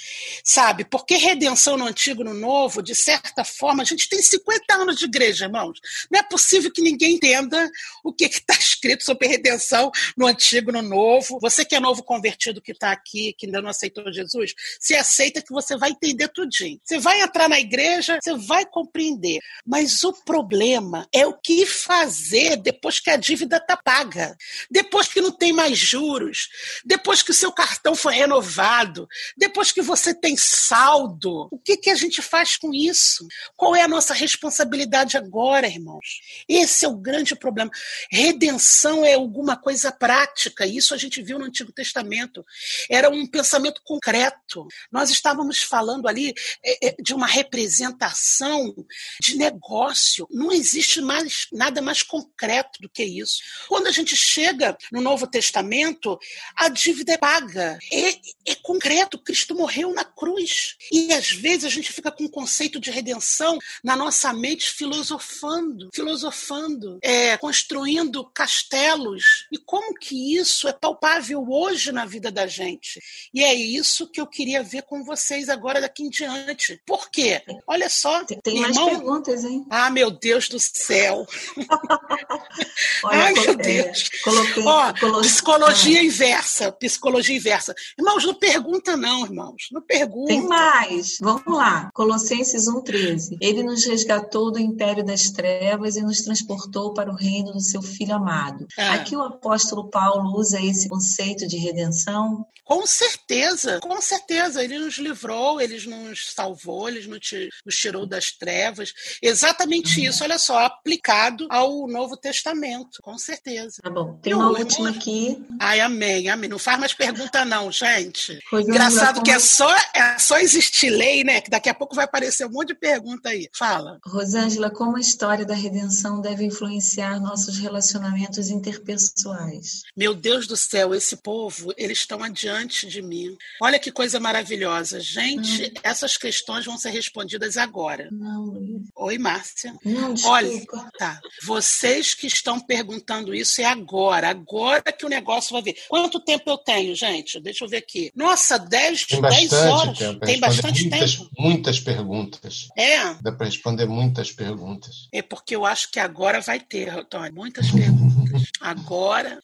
Sabe? Porque redenção no antigo no novo, de certa forma, a gente tem 50 anos de igreja, irmãos. Não é possível que ninguém entenda o que está escrito sobre redenção no antigo no novo. Você que é novo convertido que está aqui, que ainda não aceitou Jesus, se aceita que você vai entender tudinho. Você vai entrar na igreja, você vai compreender. Mas o problema é o que fazer depois que a dívida está paga, depois que não tem mais juros, depois que o seu cartão foi renovado, depois que você tem saldo. O que, que a gente faz com isso? Qual é a nossa responsabilidade agora, irmãos? Esse é o grande problema. Redenção é alguma coisa prática, isso a gente viu no Antigo Testamento. Era um pensamento concreto. Nós estávamos falando ali é, é, de uma representação de negócio. Não existe mais nada mais concreto do que isso. Quando a gente chega no Novo Testamento, a dívida é paga. É, é concreto. Cristo morreu na cruz. E às vezes a gente fica com o conceito de redenção na nossa mente filosofando, filosofando, é, construindo castelos. E como que isso é palpável hoje na vida da gente? E é isso que eu queria ver com vocês agora daqui em diante. Por quê? Olha só. Tem mais irmão... perguntas, hein? Ah, meu Deus do céu. Olha, Ai, meu Deus. Coloquei, Ó, coloquei... psicologia ah. inversa. Psicologia inversa. Irmãos, não pergunta, não, irmãos. Não pergunta. Tem mais. Vamos lá. Colossenses 1,13. Ele nos resgatou do império das trevas e nos transportou para o reino do seu Filho amado. Ah. Aqui o apóstolo Paulo usa esse conceito de redenção? Com certeza, com certeza. Ele nos livrou, ele nos salvou, ele nos tirou das trevas. Exatamente uhum. isso, olha só, aplicado ao Novo Testamento, com certeza. Tá bom. Tem uma última aqui. Ai, amém, amém. Não faz mais pergunta, não, gente. Engraçado que é só, é só existir lei, né? Que daqui a pouco vai aparecer um monte de pergunta aí. Fala. Rosângela, como a história da redenção deve influenciar nossos relacionamentos interpessoais? Meu Deus do céu, esse povo, eles estão adiante de mim. Olha que coisa maravilhosa. Gente, hum. essas questões vão ser respondidas agora. Não, Oi, Márcia. Não, Olha, tá. Vocês que estão perguntando isso é agora. Agora que o negócio vai ver. Quanto tempo eu tenho, gente? Deixa eu ver aqui. Nossa, 10, Tem 10 horas. Tempo. Tem bastante muitas, tempo. Muitas perguntas. É. Dá para responder muitas perguntas. É porque eu acho que agora vai ter, Tony. Muitas perguntas. agora,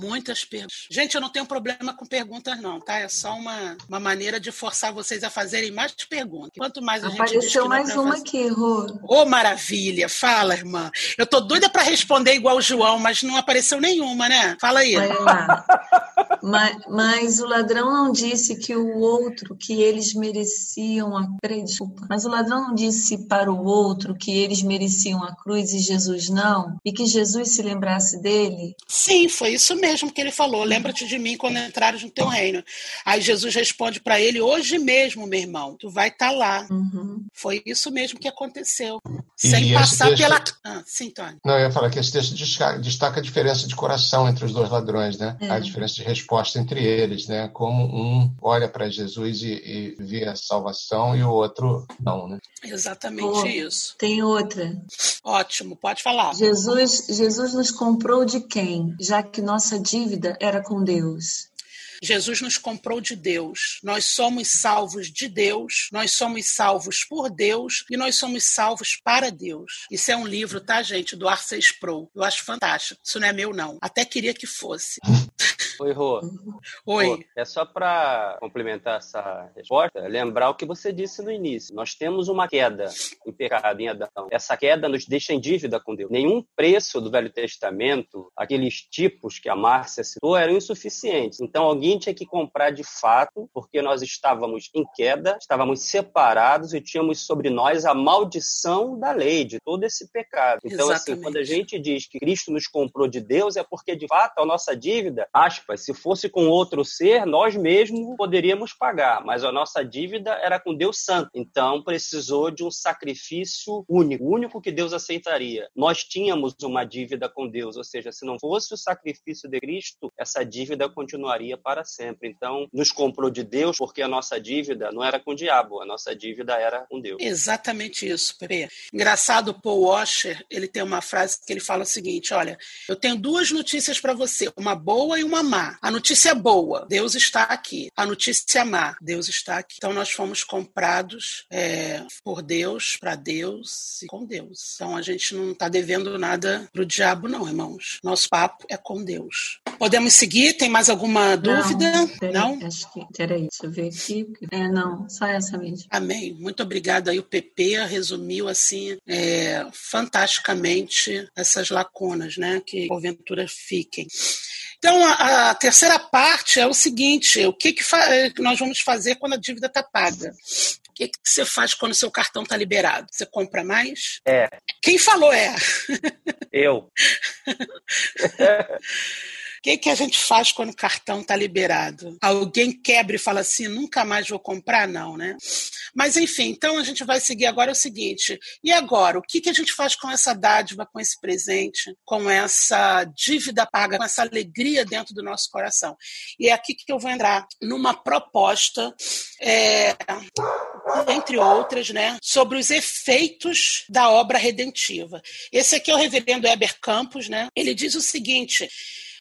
muitas perguntas. Gente, eu não tenho problema com perguntas, não, tá? É só uma, uma maneira de forçar vocês a fazerem mais perguntas. Quanto mais a Apareceu gente. Apareceu mais uma fazer... aqui, Rô. Ô, oh, maravilha! Fala, irmã. Eu tô doida para responder igual o João, mas não apareceu nenhuma, né? Fala aí. Lá. mas, mas, o ladrão não disse que o outro, que eles mereciam a. Peraí, desculpa. Mas o ladrão não disse para o outro que eles mereciam a cruz e Jesus não? E que Jesus se lembrasse dele? Sim, foi isso mesmo que ele falou. Lembra-te de mim quando entrares no teu reino. Aí Jesus responde para ele: hoje mesmo, meu irmão, tu vai estar tá lá. Uhum. Foi isso mesmo que aconteceu. Sem passar texto... pela. Ah, sim, Tony. Não, eu ia falar que esse texto destaca a diferença de coração entre os dois ladrões, né? É. A diferença de resposta entre eles, né? Como um olha para Jesus e, e, vê a salvação e o outro não, né? Exatamente isso. Tem outra. Ótimo, pode falar. Jesus, Jesus nos comprou de quem? Já que nossa dívida era com Deus. Jesus nos comprou de Deus. Nós somos salvos de Deus, nós somos salvos por Deus e nós somos salvos para Deus. Isso é um livro, tá, gente, do Arceis Pro. Eu acho fantástico. Isso não é meu, não. Até queria que fosse. Oi, Rô. Oi. Rô, é só para complementar essa resposta, lembrar o que você disse no início. Nós temos uma queda em pecado, em Adão. Essa queda nos deixa em dívida com Deus. Nenhum preço do Velho Testamento, aqueles tipos que a Márcia citou, eram insuficientes. Então, alguém tinha que comprar de fato, porque nós estávamos em queda, estávamos separados e tínhamos sobre nós a maldição da lei, de todo esse pecado. Então, Exatamente. assim, quando a gente diz que Cristo nos comprou de Deus, é porque, de fato, a nossa dívida, aspas, se fosse com outro ser, nós mesmos poderíamos pagar, mas a nossa dívida era com Deus Santo. Então, precisou de um sacrifício único, único que Deus aceitaria. Nós tínhamos uma dívida com Deus, ou seja, se não fosse o sacrifício de Cristo, essa dívida continuaria para sempre. Então, nos comprou de Deus porque a nossa dívida não era com o diabo, a nossa dívida era com Deus. Exatamente isso, Pepe. Engraçado, Paul Washer, ele tem uma frase que ele fala o seguinte: olha, eu tenho duas notícias para você, uma boa e uma má. A notícia boa, Deus está aqui. A notícia má, Deus está aqui. Então nós fomos comprados é, por Deus, para Deus e com Deus. Então a gente não está devendo nada pro diabo, não, irmãos. Nosso papo é com Deus. Podemos seguir? Tem mais alguma dúvida? Não? não? Acho que. Peraí, deixa eu ver aqui. É, não, só essa mesmo. Amém. Muito obrigada aí, o PP resumiu assim é, fantasticamente essas lacunas, né? Que porventura fiquem. Então, a, a, terceira parte é o seguinte: o que, que, que nós vamos fazer quando a dívida está paga? O que, que você faz quando o seu cartão está liberado? Você compra mais? É. Quem falou é? Eu. O que, que a gente faz quando o cartão está liberado? Alguém quebra e fala assim, nunca mais vou comprar? Não, né? Mas, enfim, então a gente vai seguir agora o seguinte. E agora, o que, que a gente faz com essa dádiva, com esse presente, com essa dívida paga, com essa alegria dentro do nosso coração? E é aqui que eu vou entrar numa proposta, é, entre outras, né, sobre os efeitos da obra redentiva. Esse aqui é o reverendo Heber Campos, né? Ele diz o seguinte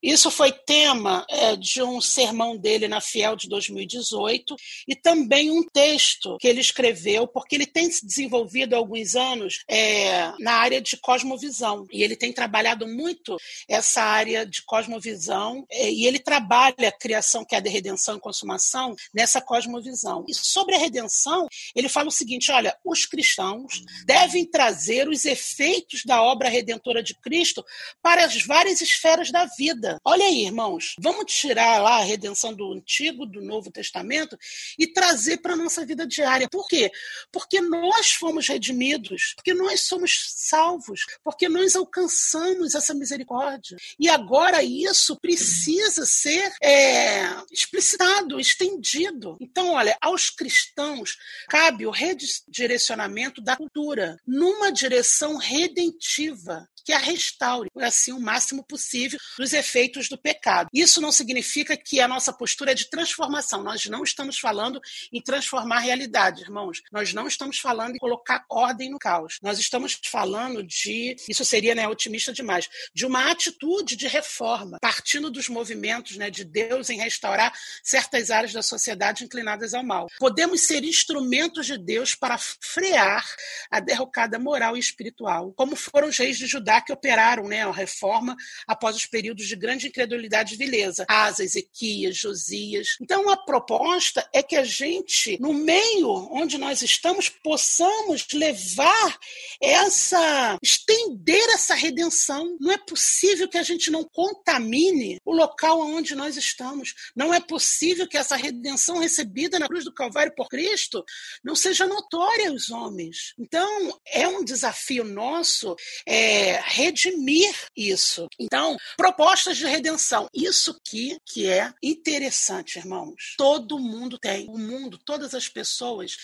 isso foi tema é, de um sermão dele na Fiel de 2018 e também um texto que ele escreveu, porque ele tem se desenvolvido há alguns anos é, na área de cosmovisão e ele tem trabalhado muito essa área de cosmovisão é, e ele trabalha a criação que é a de redenção e consumação nessa cosmovisão. E sobre a redenção, ele fala o seguinte: olha, os cristãos devem trazer os efeitos da obra redentora de Cristo para as várias esferas da vida vida. Olha aí, irmãos, vamos tirar lá a redenção do Antigo, do Novo Testamento e trazer para a nossa vida diária. Por quê? Porque nós fomos redimidos, porque nós somos salvos, porque nós alcançamos essa misericórdia. E agora isso precisa ser é, explicitado, estendido. Então, olha, aos cristãos cabe o redirecionamento da cultura numa direção redentiva que a restaure, assim, o máximo possível dos efeitos do pecado. Isso não significa que a nossa postura é de transformação. Nós não estamos falando em transformar a realidade, irmãos. Nós não estamos falando em colocar ordem no caos. Nós estamos falando de, isso seria né, otimista demais, de uma atitude de reforma, partindo dos movimentos né, de Deus em restaurar certas áreas da sociedade inclinadas ao mal. Podemos ser instrumentos de Deus para frear a derrocada moral e espiritual, como foram os reis de Judá que operaram né, a reforma após os períodos de grande incredulidade e vileza. Asa, Ezequias, Josias. Então, a proposta é que a gente, no meio onde nós estamos, possamos levar essa, estender essa redenção. Não é possível que a gente não contamine o local onde nós estamos. Não é possível que essa redenção recebida na cruz do Calvário por Cristo não seja notória aos homens. Então, é um desafio nosso é, redimir isso. Então, propostas de redenção. Isso aqui que é interessante, irmãos. Todo mundo tem. O mundo, todas as pessoas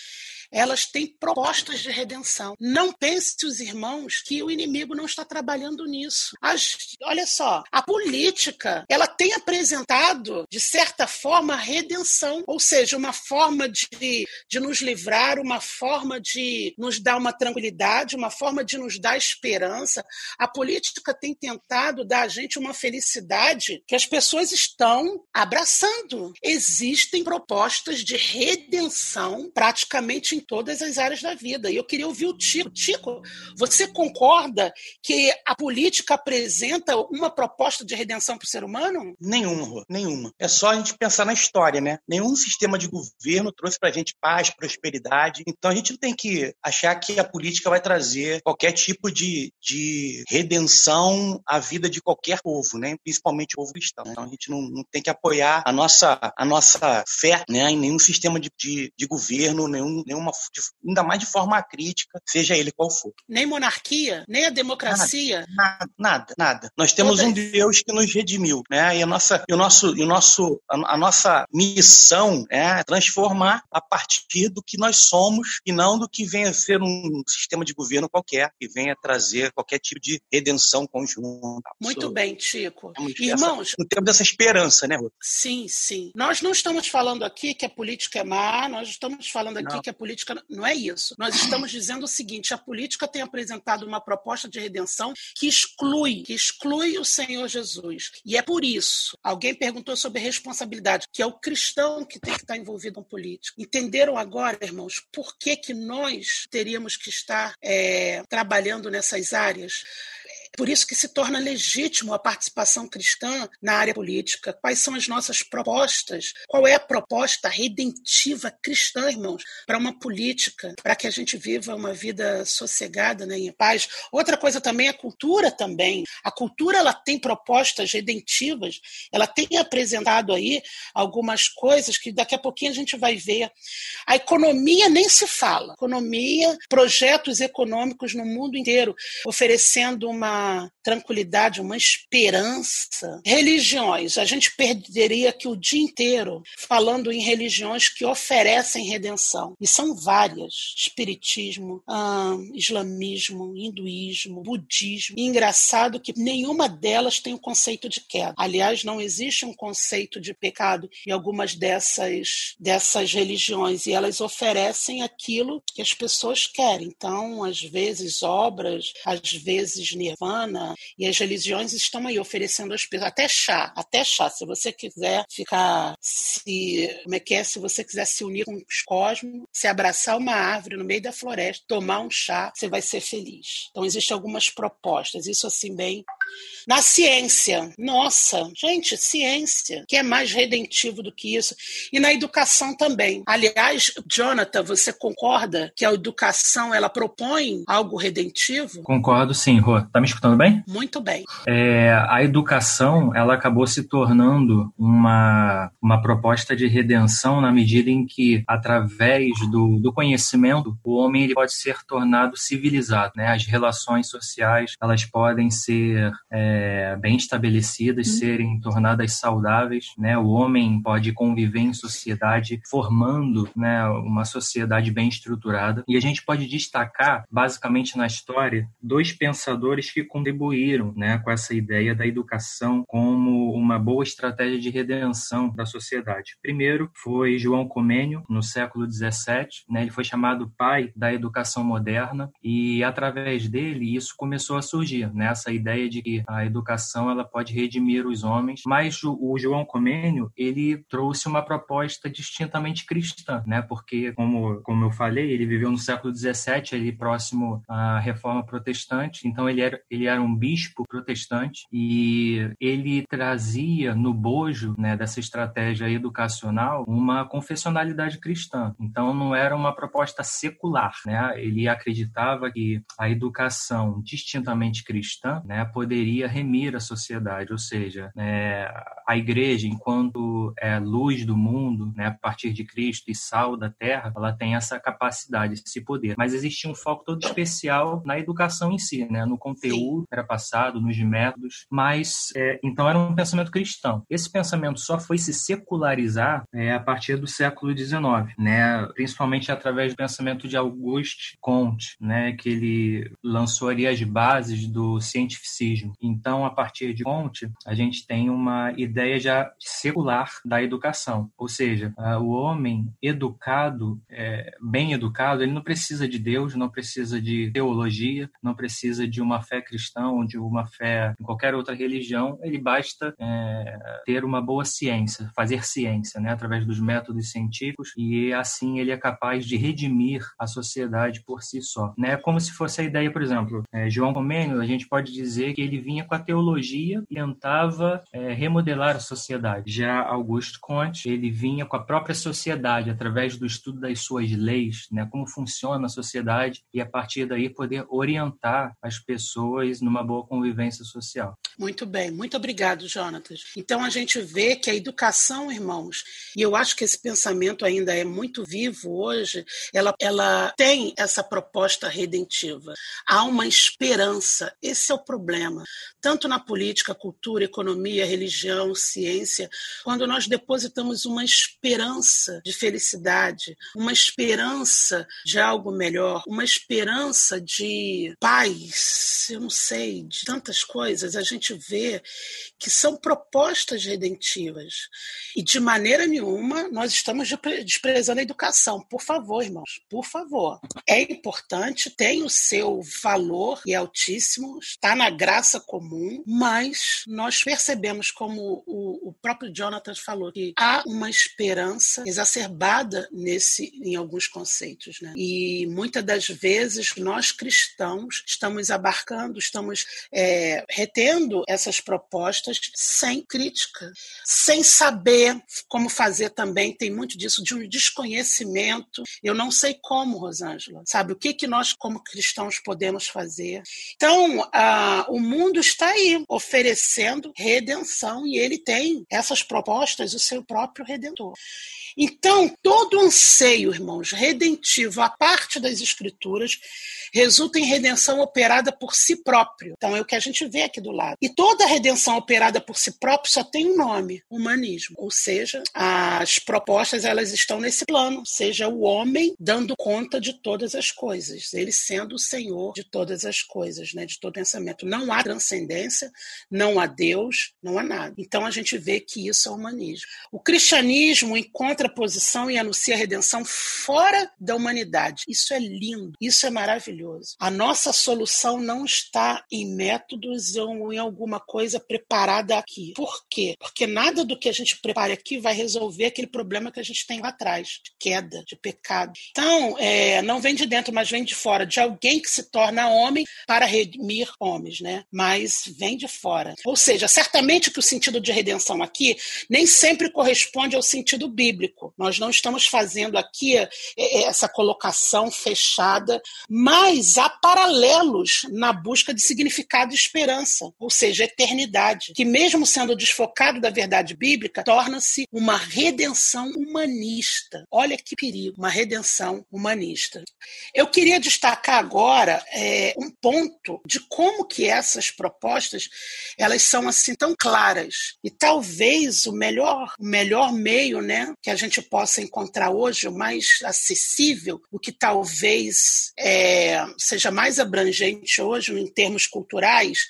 elas têm propostas de redenção. Não pense, os irmãos, que o inimigo não está trabalhando nisso. As, olha só, a política, ela tem apresentado, de certa forma, a redenção, ou seja, uma forma de, de nos livrar, uma forma de nos dar uma tranquilidade, uma forma de nos dar esperança. A política tem tentado dar a gente uma felicidade que as pessoas estão abraçando. Existem propostas de redenção praticamente em todas as áreas da vida. E eu queria ouvir o Tico. Tico, você concorda que a política apresenta uma proposta de redenção para o ser humano? Nenhuma, nenhuma. É só a gente pensar na história, né? Nenhum sistema de governo trouxe para a gente paz, prosperidade. Então a gente não tem que achar que a política vai trazer qualquer tipo de, de redenção à vida de qualquer povo, né? Principalmente o povo cristão. Então a gente não, não tem que apoiar a nossa, a nossa fé né? em nenhum sistema de, de, de governo, nenhum, nenhuma, de, ainda mais de forma crítica, seja ele qual for. Nem monarquia, nem a democracia. Nada, nada, nada. Nós temos Todas. um Deus que nos redimiu, né? E a nossa, e o nosso, e o nosso, a, a nossa missão é transformar a partir do que nós somos e não do que venha a ser um sistema de governo qualquer que venha trazer qualquer tipo de redenção conjunta. Muito bem, Chico. Irmãos, não temos essa esperança, né, Ruth? Sim, sim. Nós não estamos falando aqui que a política é má, nós estamos falando aqui não. que a política não é isso. Nós estamos dizendo o seguinte: a política tem apresentado uma proposta de redenção que exclui, que exclui o Senhor Jesus. E é por isso. Alguém perguntou sobre responsabilidade, que é o cristão que tem que estar envolvido com política. Entenderam agora, irmãos, por que, que nós teríamos que estar é, trabalhando nessas áreas? Por isso que se torna legítimo a participação cristã na área política. Quais são as nossas propostas? Qual é a proposta redentiva cristã, irmãos, para uma política, para que a gente viva uma vida sossegada, né, em paz? Outra coisa também é a cultura também. A cultura ela tem propostas redentivas, ela tem apresentado aí algumas coisas que daqui a pouquinho a gente vai ver. A economia nem se fala. Economia, projetos econômicos no mundo inteiro, oferecendo uma tranquilidade, uma esperança. Religiões, a gente perderia aqui o dia inteiro falando em religiões que oferecem redenção. E são várias: espiritismo, hum, islamismo, hinduísmo, budismo. E engraçado que nenhuma delas tem o um conceito de queda. Aliás, não existe um conceito de pecado em algumas dessas dessas religiões e elas oferecem aquilo que as pessoas querem. Então, às vezes obras, às vezes nirvana e as religiões estão aí oferecendo às pessoas, até chá, até chá. Se você quiser ficar se, como é que é? Se você quiser se unir com os cosmos, se abraçar uma árvore no meio da floresta, tomar um chá, você vai ser feliz. Então existem algumas propostas, isso assim bem na ciência, nossa, gente, ciência, que é mais redentivo do que isso. E na educação também. Aliás, Jonathan, você concorda que a educação ela propõe algo redentivo? Concordo, sim, Rô. Tá me escutando bem? Muito bem. É, a educação ela acabou se tornando uma, uma proposta de redenção na medida em que, através do, do conhecimento, o homem ele pode ser tornado civilizado. Né? As relações sociais elas podem ser é, bem estabelecidas, uhum. serem tornadas saudáveis, né? O homem pode conviver em sociedade formando, né, uma sociedade bem estruturada. E a gente pode destacar, basicamente na história, dois pensadores que contribuíram, né, com essa ideia da educação como uma boa estratégia de redenção da sociedade. Primeiro foi João Comênio, no século XVII, né? Ele foi chamado pai da educação moderna e através dele isso começou a surgir, né? Essa ideia de a educação ela pode redimir os homens, mas o, João Comênio ele trouxe uma proposta distintamente cristã, né? Porque como como eu falei, ele viveu no século XVII, ele próximo à Reforma Protestante, então ele era ele era um bispo protestante e ele trazia no bojo, né, dessa estratégia educacional uma confessionalidade cristã. Então não era uma proposta secular, né? Ele acreditava que a educação distintamente cristã, né, poderia remir a sociedade, ou seja, né, a igreja, enquanto é luz do mundo, né, a partir de Cristo e sal da terra, ela tem essa capacidade, esse poder. Mas existia um foco todo especial na educação em si, né, no conteúdo que era passado, nos métodos. Mas é, então era um pensamento cristão. Esse pensamento só foi se secularizar é, a partir do século XIX, né, principalmente através do pensamento de Auguste Comte, né, que ele lançou ali as bases do cientificismo mesmo. Então, a partir de Conte, a gente tem uma ideia já secular da educação, ou seja, o homem educado, é, bem educado, ele não precisa de Deus, não precisa de teologia, não precisa de uma fé cristã ou de uma fé em qualquer outra religião, ele basta é, ter uma boa ciência, fazer ciência, né, através dos métodos científicos, e assim ele é capaz de redimir a sociedade por si só. Né? Como se fosse a ideia, por exemplo, é, João Comênio, a gente pode dizer que ele vinha com a teologia e tentava é, remodelar a sociedade. Já Augusto Comte, ele vinha com a própria sociedade, através do estudo das suas leis, né, como funciona a sociedade, e a partir daí poder orientar as pessoas numa boa convivência social. Muito bem, muito obrigado, Jonatas. Então a gente vê que a educação, irmãos, e eu acho que esse pensamento ainda é muito vivo hoje, ela, ela tem essa proposta redentiva. Há uma esperança, esse é o problema. Tanto na política, cultura, economia, religião, ciência, quando nós depositamos uma esperança de felicidade, uma esperança de algo melhor, uma esperança de paz, eu não sei, de tantas coisas, a gente gente vê que são propostas redentivas. E de maneira nenhuma nós estamos desprezando a educação. Por favor, irmãos, por favor. É importante, tem o seu valor e é altíssimo, está na graça comum, mas nós percebemos, como o, o próprio Jonathan falou, que há uma esperança exacerbada nesse, em alguns conceitos. Né? E muitas das vezes nós cristãos estamos abarcando, estamos é, retendo essas propostas sem crítica, sem saber como fazer também. Tem muito disso de um desconhecimento. Eu não sei como, Rosângela, sabe? O que, que nós, como cristãos, podemos fazer? Então, ah, o mundo está aí oferecendo redenção e ele tem essas propostas, o seu próprio redentor. Então, todo anseio, irmãos, redentivo, a parte das escrituras, resulta em redenção operada por si próprio. Então, é o que a gente vê aqui do lado. E toda redenção operada por si próprio só tem um nome, humanismo. Ou seja, as propostas elas estão nesse plano, seja o homem dando conta de todas as coisas, ele sendo o senhor de todas as coisas, né, de todo pensamento. Não há transcendência, não há Deus, não há nada. Então a gente vê que isso é humanismo. O cristianismo encontra posição e anuncia a redenção fora da humanidade. Isso é lindo, isso é maravilhoso. A nossa solução não está em métodos ou em alguma coisa preparada aqui. Por quê? Porque nada do que a gente prepare aqui vai resolver aquele problema que a gente tem lá atrás, de queda, de pecado. Então, é, não vem de dentro, mas vem de fora, de alguém que se torna homem para redimir homens, né? Mas vem de fora. Ou seja, certamente que o sentido de redenção aqui nem sempre corresponde ao sentido bíblico nós não estamos fazendo aqui é, é, essa colocação fechada, mas há paralelos na busca de significado e esperança, ou seja, eternidade, que mesmo sendo desfocado da verdade bíblica, torna-se uma redenção humanista. Olha que perigo, uma redenção humanista. Eu queria destacar agora é, um ponto de como que essas propostas elas são assim tão claras. E talvez o melhor, o melhor meio, né, que a gente possa encontrar hoje, o mais acessível, o que talvez é, seja mais abrangente hoje em termos culturais,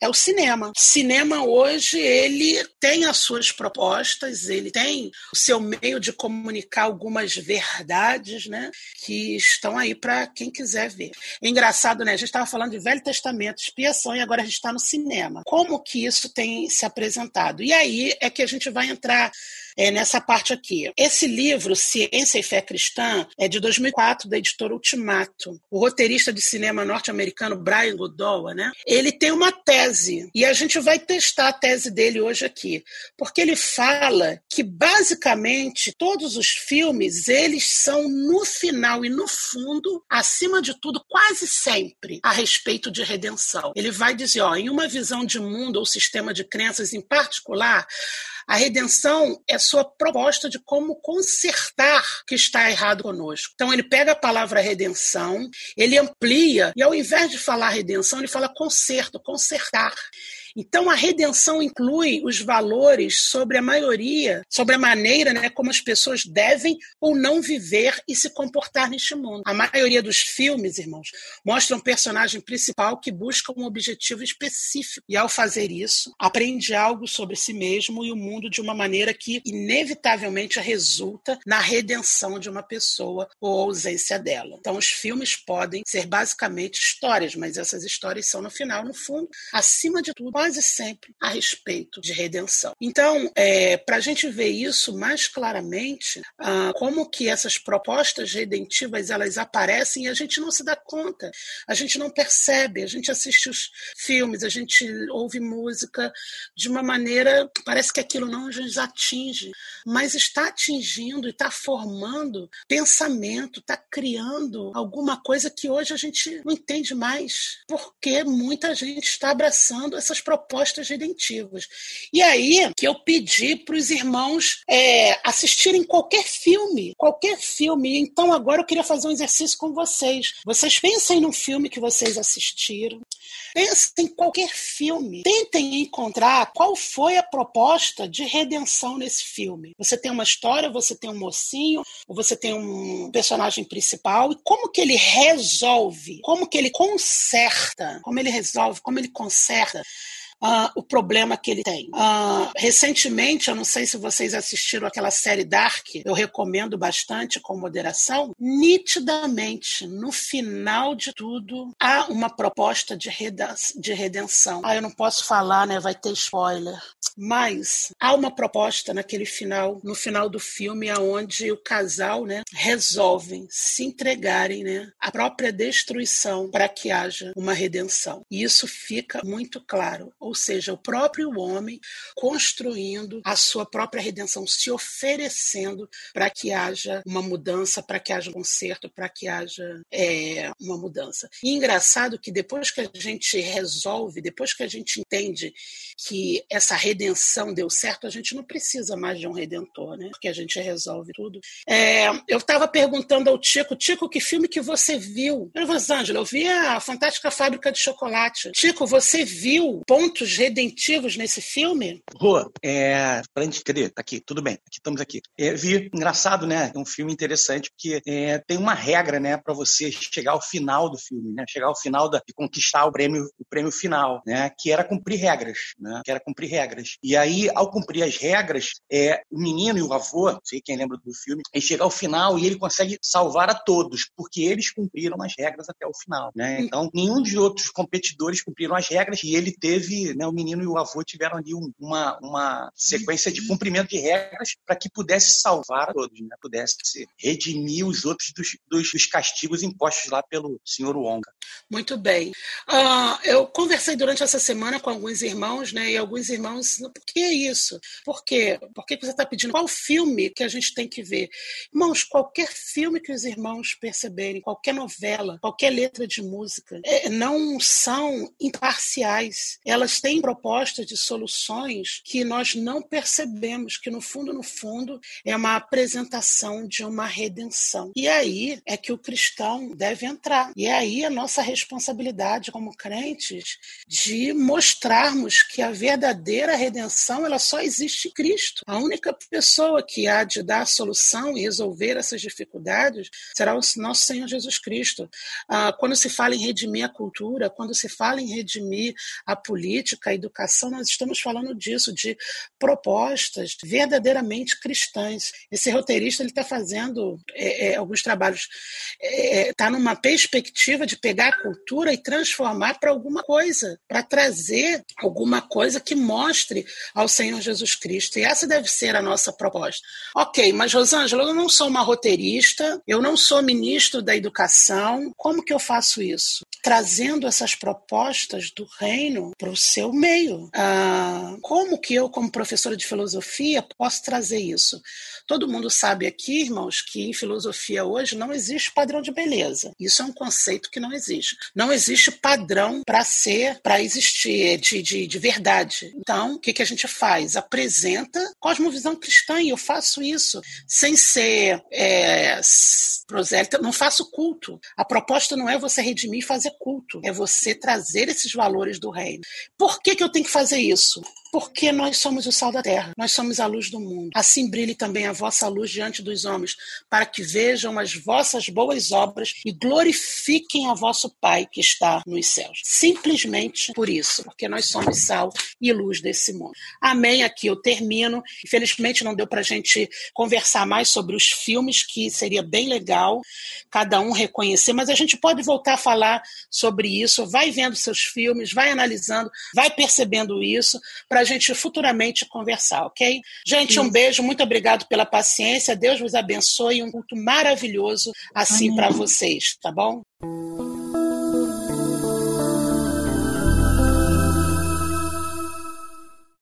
é o cinema. Cinema hoje ele tem as suas propostas, ele tem o seu meio de comunicar algumas verdades, né, que estão aí para quem quiser ver. É engraçado, né? A gente estava falando de Velho Testamento, expiação e agora a gente está no cinema. Como que isso tem se apresentado? E aí é que a gente vai entrar é, nessa parte aqui. Esse livro, Ciência e Fé Cristã, é de 2004, da editora Ultimato. O roteirista de cinema norte-americano Brian Godowa, né? Ele tem uma tese, e a gente vai testar a tese dele hoje aqui, porque ele fala que, basicamente, todos os filmes, eles são, no final e no fundo, acima de tudo, quase sempre, a respeito de redenção. Ele vai dizer, ó, em uma visão de mundo ou sistema de crenças em particular, a redenção é sua proposta de como consertar o que está errado conosco. Então ele pega a palavra redenção, ele amplia e ao invés de falar redenção, ele fala conserto, consertar. Então, a redenção inclui os valores sobre a maioria, sobre a maneira né, como as pessoas devem ou não viver e se comportar neste mundo. A maioria dos filmes, irmãos, mostra um personagem principal que busca um objetivo específico e, ao fazer isso, aprende algo sobre si mesmo e o mundo de uma maneira que, inevitavelmente, resulta na redenção de uma pessoa ou ausência dela. Então, os filmes podem ser basicamente histórias, mas essas histórias são, no final, no fundo, acima de tudo, quase sempre a respeito de redenção. Então, é, para a gente ver isso mais claramente, ah, como que essas propostas redentivas elas aparecem e a gente não se dá conta, a gente não percebe, a gente assiste os filmes, a gente ouve música de uma maneira parece que aquilo não nos atinge, mas está atingindo e está formando pensamento, está criando alguma coisa que hoje a gente não entende mais, porque muita gente está abraçando essas propostas redentivas. E aí que eu pedi para os irmãos é, assistirem qualquer filme, qualquer filme. Então agora eu queria fazer um exercício com vocês. Vocês pensem num filme que vocês assistiram, Pensem em qualquer filme. Tentem encontrar qual foi a proposta de redenção nesse filme. Você tem uma história, você tem um mocinho, você tem um personagem principal, e como que ele resolve, como que ele conserta, como ele resolve, como ele conserta uh, o problema que ele tem. Uh, recentemente, eu não sei se vocês assistiram aquela série Dark, eu recomendo bastante com moderação. Nitidamente, no final de tudo, há uma proposta de, de redenção. Ah, eu não posso falar, né? Vai ter spoiler. Mas há uma proposta naquele final, no final do filme, aonde o casal, né, resolvem se entregarem, né, à própria destruição para que haja uma redenção. E isso fica muito claro. Ou seja, o próprio homem construindo a sua própria redenção, se oferecendo para que haja uma mudança, para que haja um conserto, para que haja é, uma mudança. E engraçado que depois que a gente resolve, depois que a gente entende que essa redenção deu certo, a gente não precisa mais de um redentor, né? Porque a gente resolve tudo. É, eu estava perguntando ao Tico, Tico, que filme que você viu? Eu, Rosângela, eu vi a Fantástica Fábrica de Chocolate. Tico, você viu pontos redentivos nesse filme? Rô, é, pra gente? Tá aqui, tudo bem, aqui, estamos aqui. É, vi, engraçado, né? É um filme interessante, porque é, tem uma regra, né, para você chegar ao final do filme, né? Chegar ao final da, de conquistar o prêmio, o prêmio final, né? Que era cumprir regras, né? Que era cumprir regras. E aí, ao cumprir as regras, é, o menino e o avô, não sei quem lembra do filme, ele chega ao final e ele consegue salvar a todos, porque eles cumpriram as regras até o final, né? Então, nenhum dos outros competidores cumpriram as regras e ele teve, né, o menino e o avô tiveram ali um, uma, uma sequência de cumprimento de regras para que pudesse salvar a todos, né? Pudesse redimir os outros dos, dos, dos castigos impostos lá pelo senhor Wonga. Muito bem. Uh, eu conversei durante essa semana com alguns irmãos, né? E alguns irmãos, por que isso? Por quê? Por que você está pedindo? Qual filme que a gente tem que ver? Irmãos, qualquer filme que os irmãos perceberem, qualquer novela, qualquer letra de música, é, não são imparciais. Elas têm propostas de soluções que nós não percebemos, que no fundo, no fundo, é uma apresentação de uma redenção. E aí é que o cristão deve entrar. E é aí a nossa responsabilidade como crentes de mostrarmos que a verdadeira redenção ela só existe em Cristo. A única pessoa que há de dar a solução e resolver essas dificuldades será o nosso Senhor Jesus Cristo. Ah, quando se fala em redimir a cultura, quando se fala em redimir a política, a educação, nós estamos falando disso, de propostas verdadeiramente cristãs. Esse roteirista ele está fazendo é, é, alguns trabalhos, está é, tá numa perspectiva de pegar a cultura e transformar para alguma coisa, para trazer alguma coisa que mostre ao Senhor Jesus Cristo. E essa deve ser a nossa proposta. Ok, mas Rosângela, eu não sou uma roteirista, eu não sou ministro da educação. Como que eu faço isso? Trazendo essas propostas do reino para o seu meio. Ah, como que eu, como professora de filosofia, posso trazer isso? Todo mundo sabe aqui, irmãos, que em filosofia hoje não existe padrão de beleza. Isso é um conceito que não existe. Não existe padrão para ser, para existir de, de, de, verdade. Então, o que, que, que a gente faz? Apresenta cosmovisão cristã, e eu faço isso sem ser é, prosélita, não faço culto. A proposta não é você redimir e fazer culto, é você trazer esses valores do reino. Por que, que eu tenho que fazer isso? Porque nós somos o sal da terra, nós somos a luz do mundo. Assim brilhe também a vossa luz diante dos homens, para que vejam as vossas boas obras e glorifiquem a vosso Pai que está nos céus. Simplesmente por isso, porque nós somos sal e luz desse mundo. Amém. Aqui eu termino. Infelizmente não deu para a gente conversar mais sobre os filmes, que seria bem legal cada um reconhecer, mas a gente pode voltar a falar sobre isso. Vai vendo seus filmes, vai analisando, vai percebendo isso, para a gente futuramente conversar, ok? Gente, um beijo, muito obrigado pela paciência. Deus vos abençoe. Um culto maravilhoso assim para vocês, tá bom?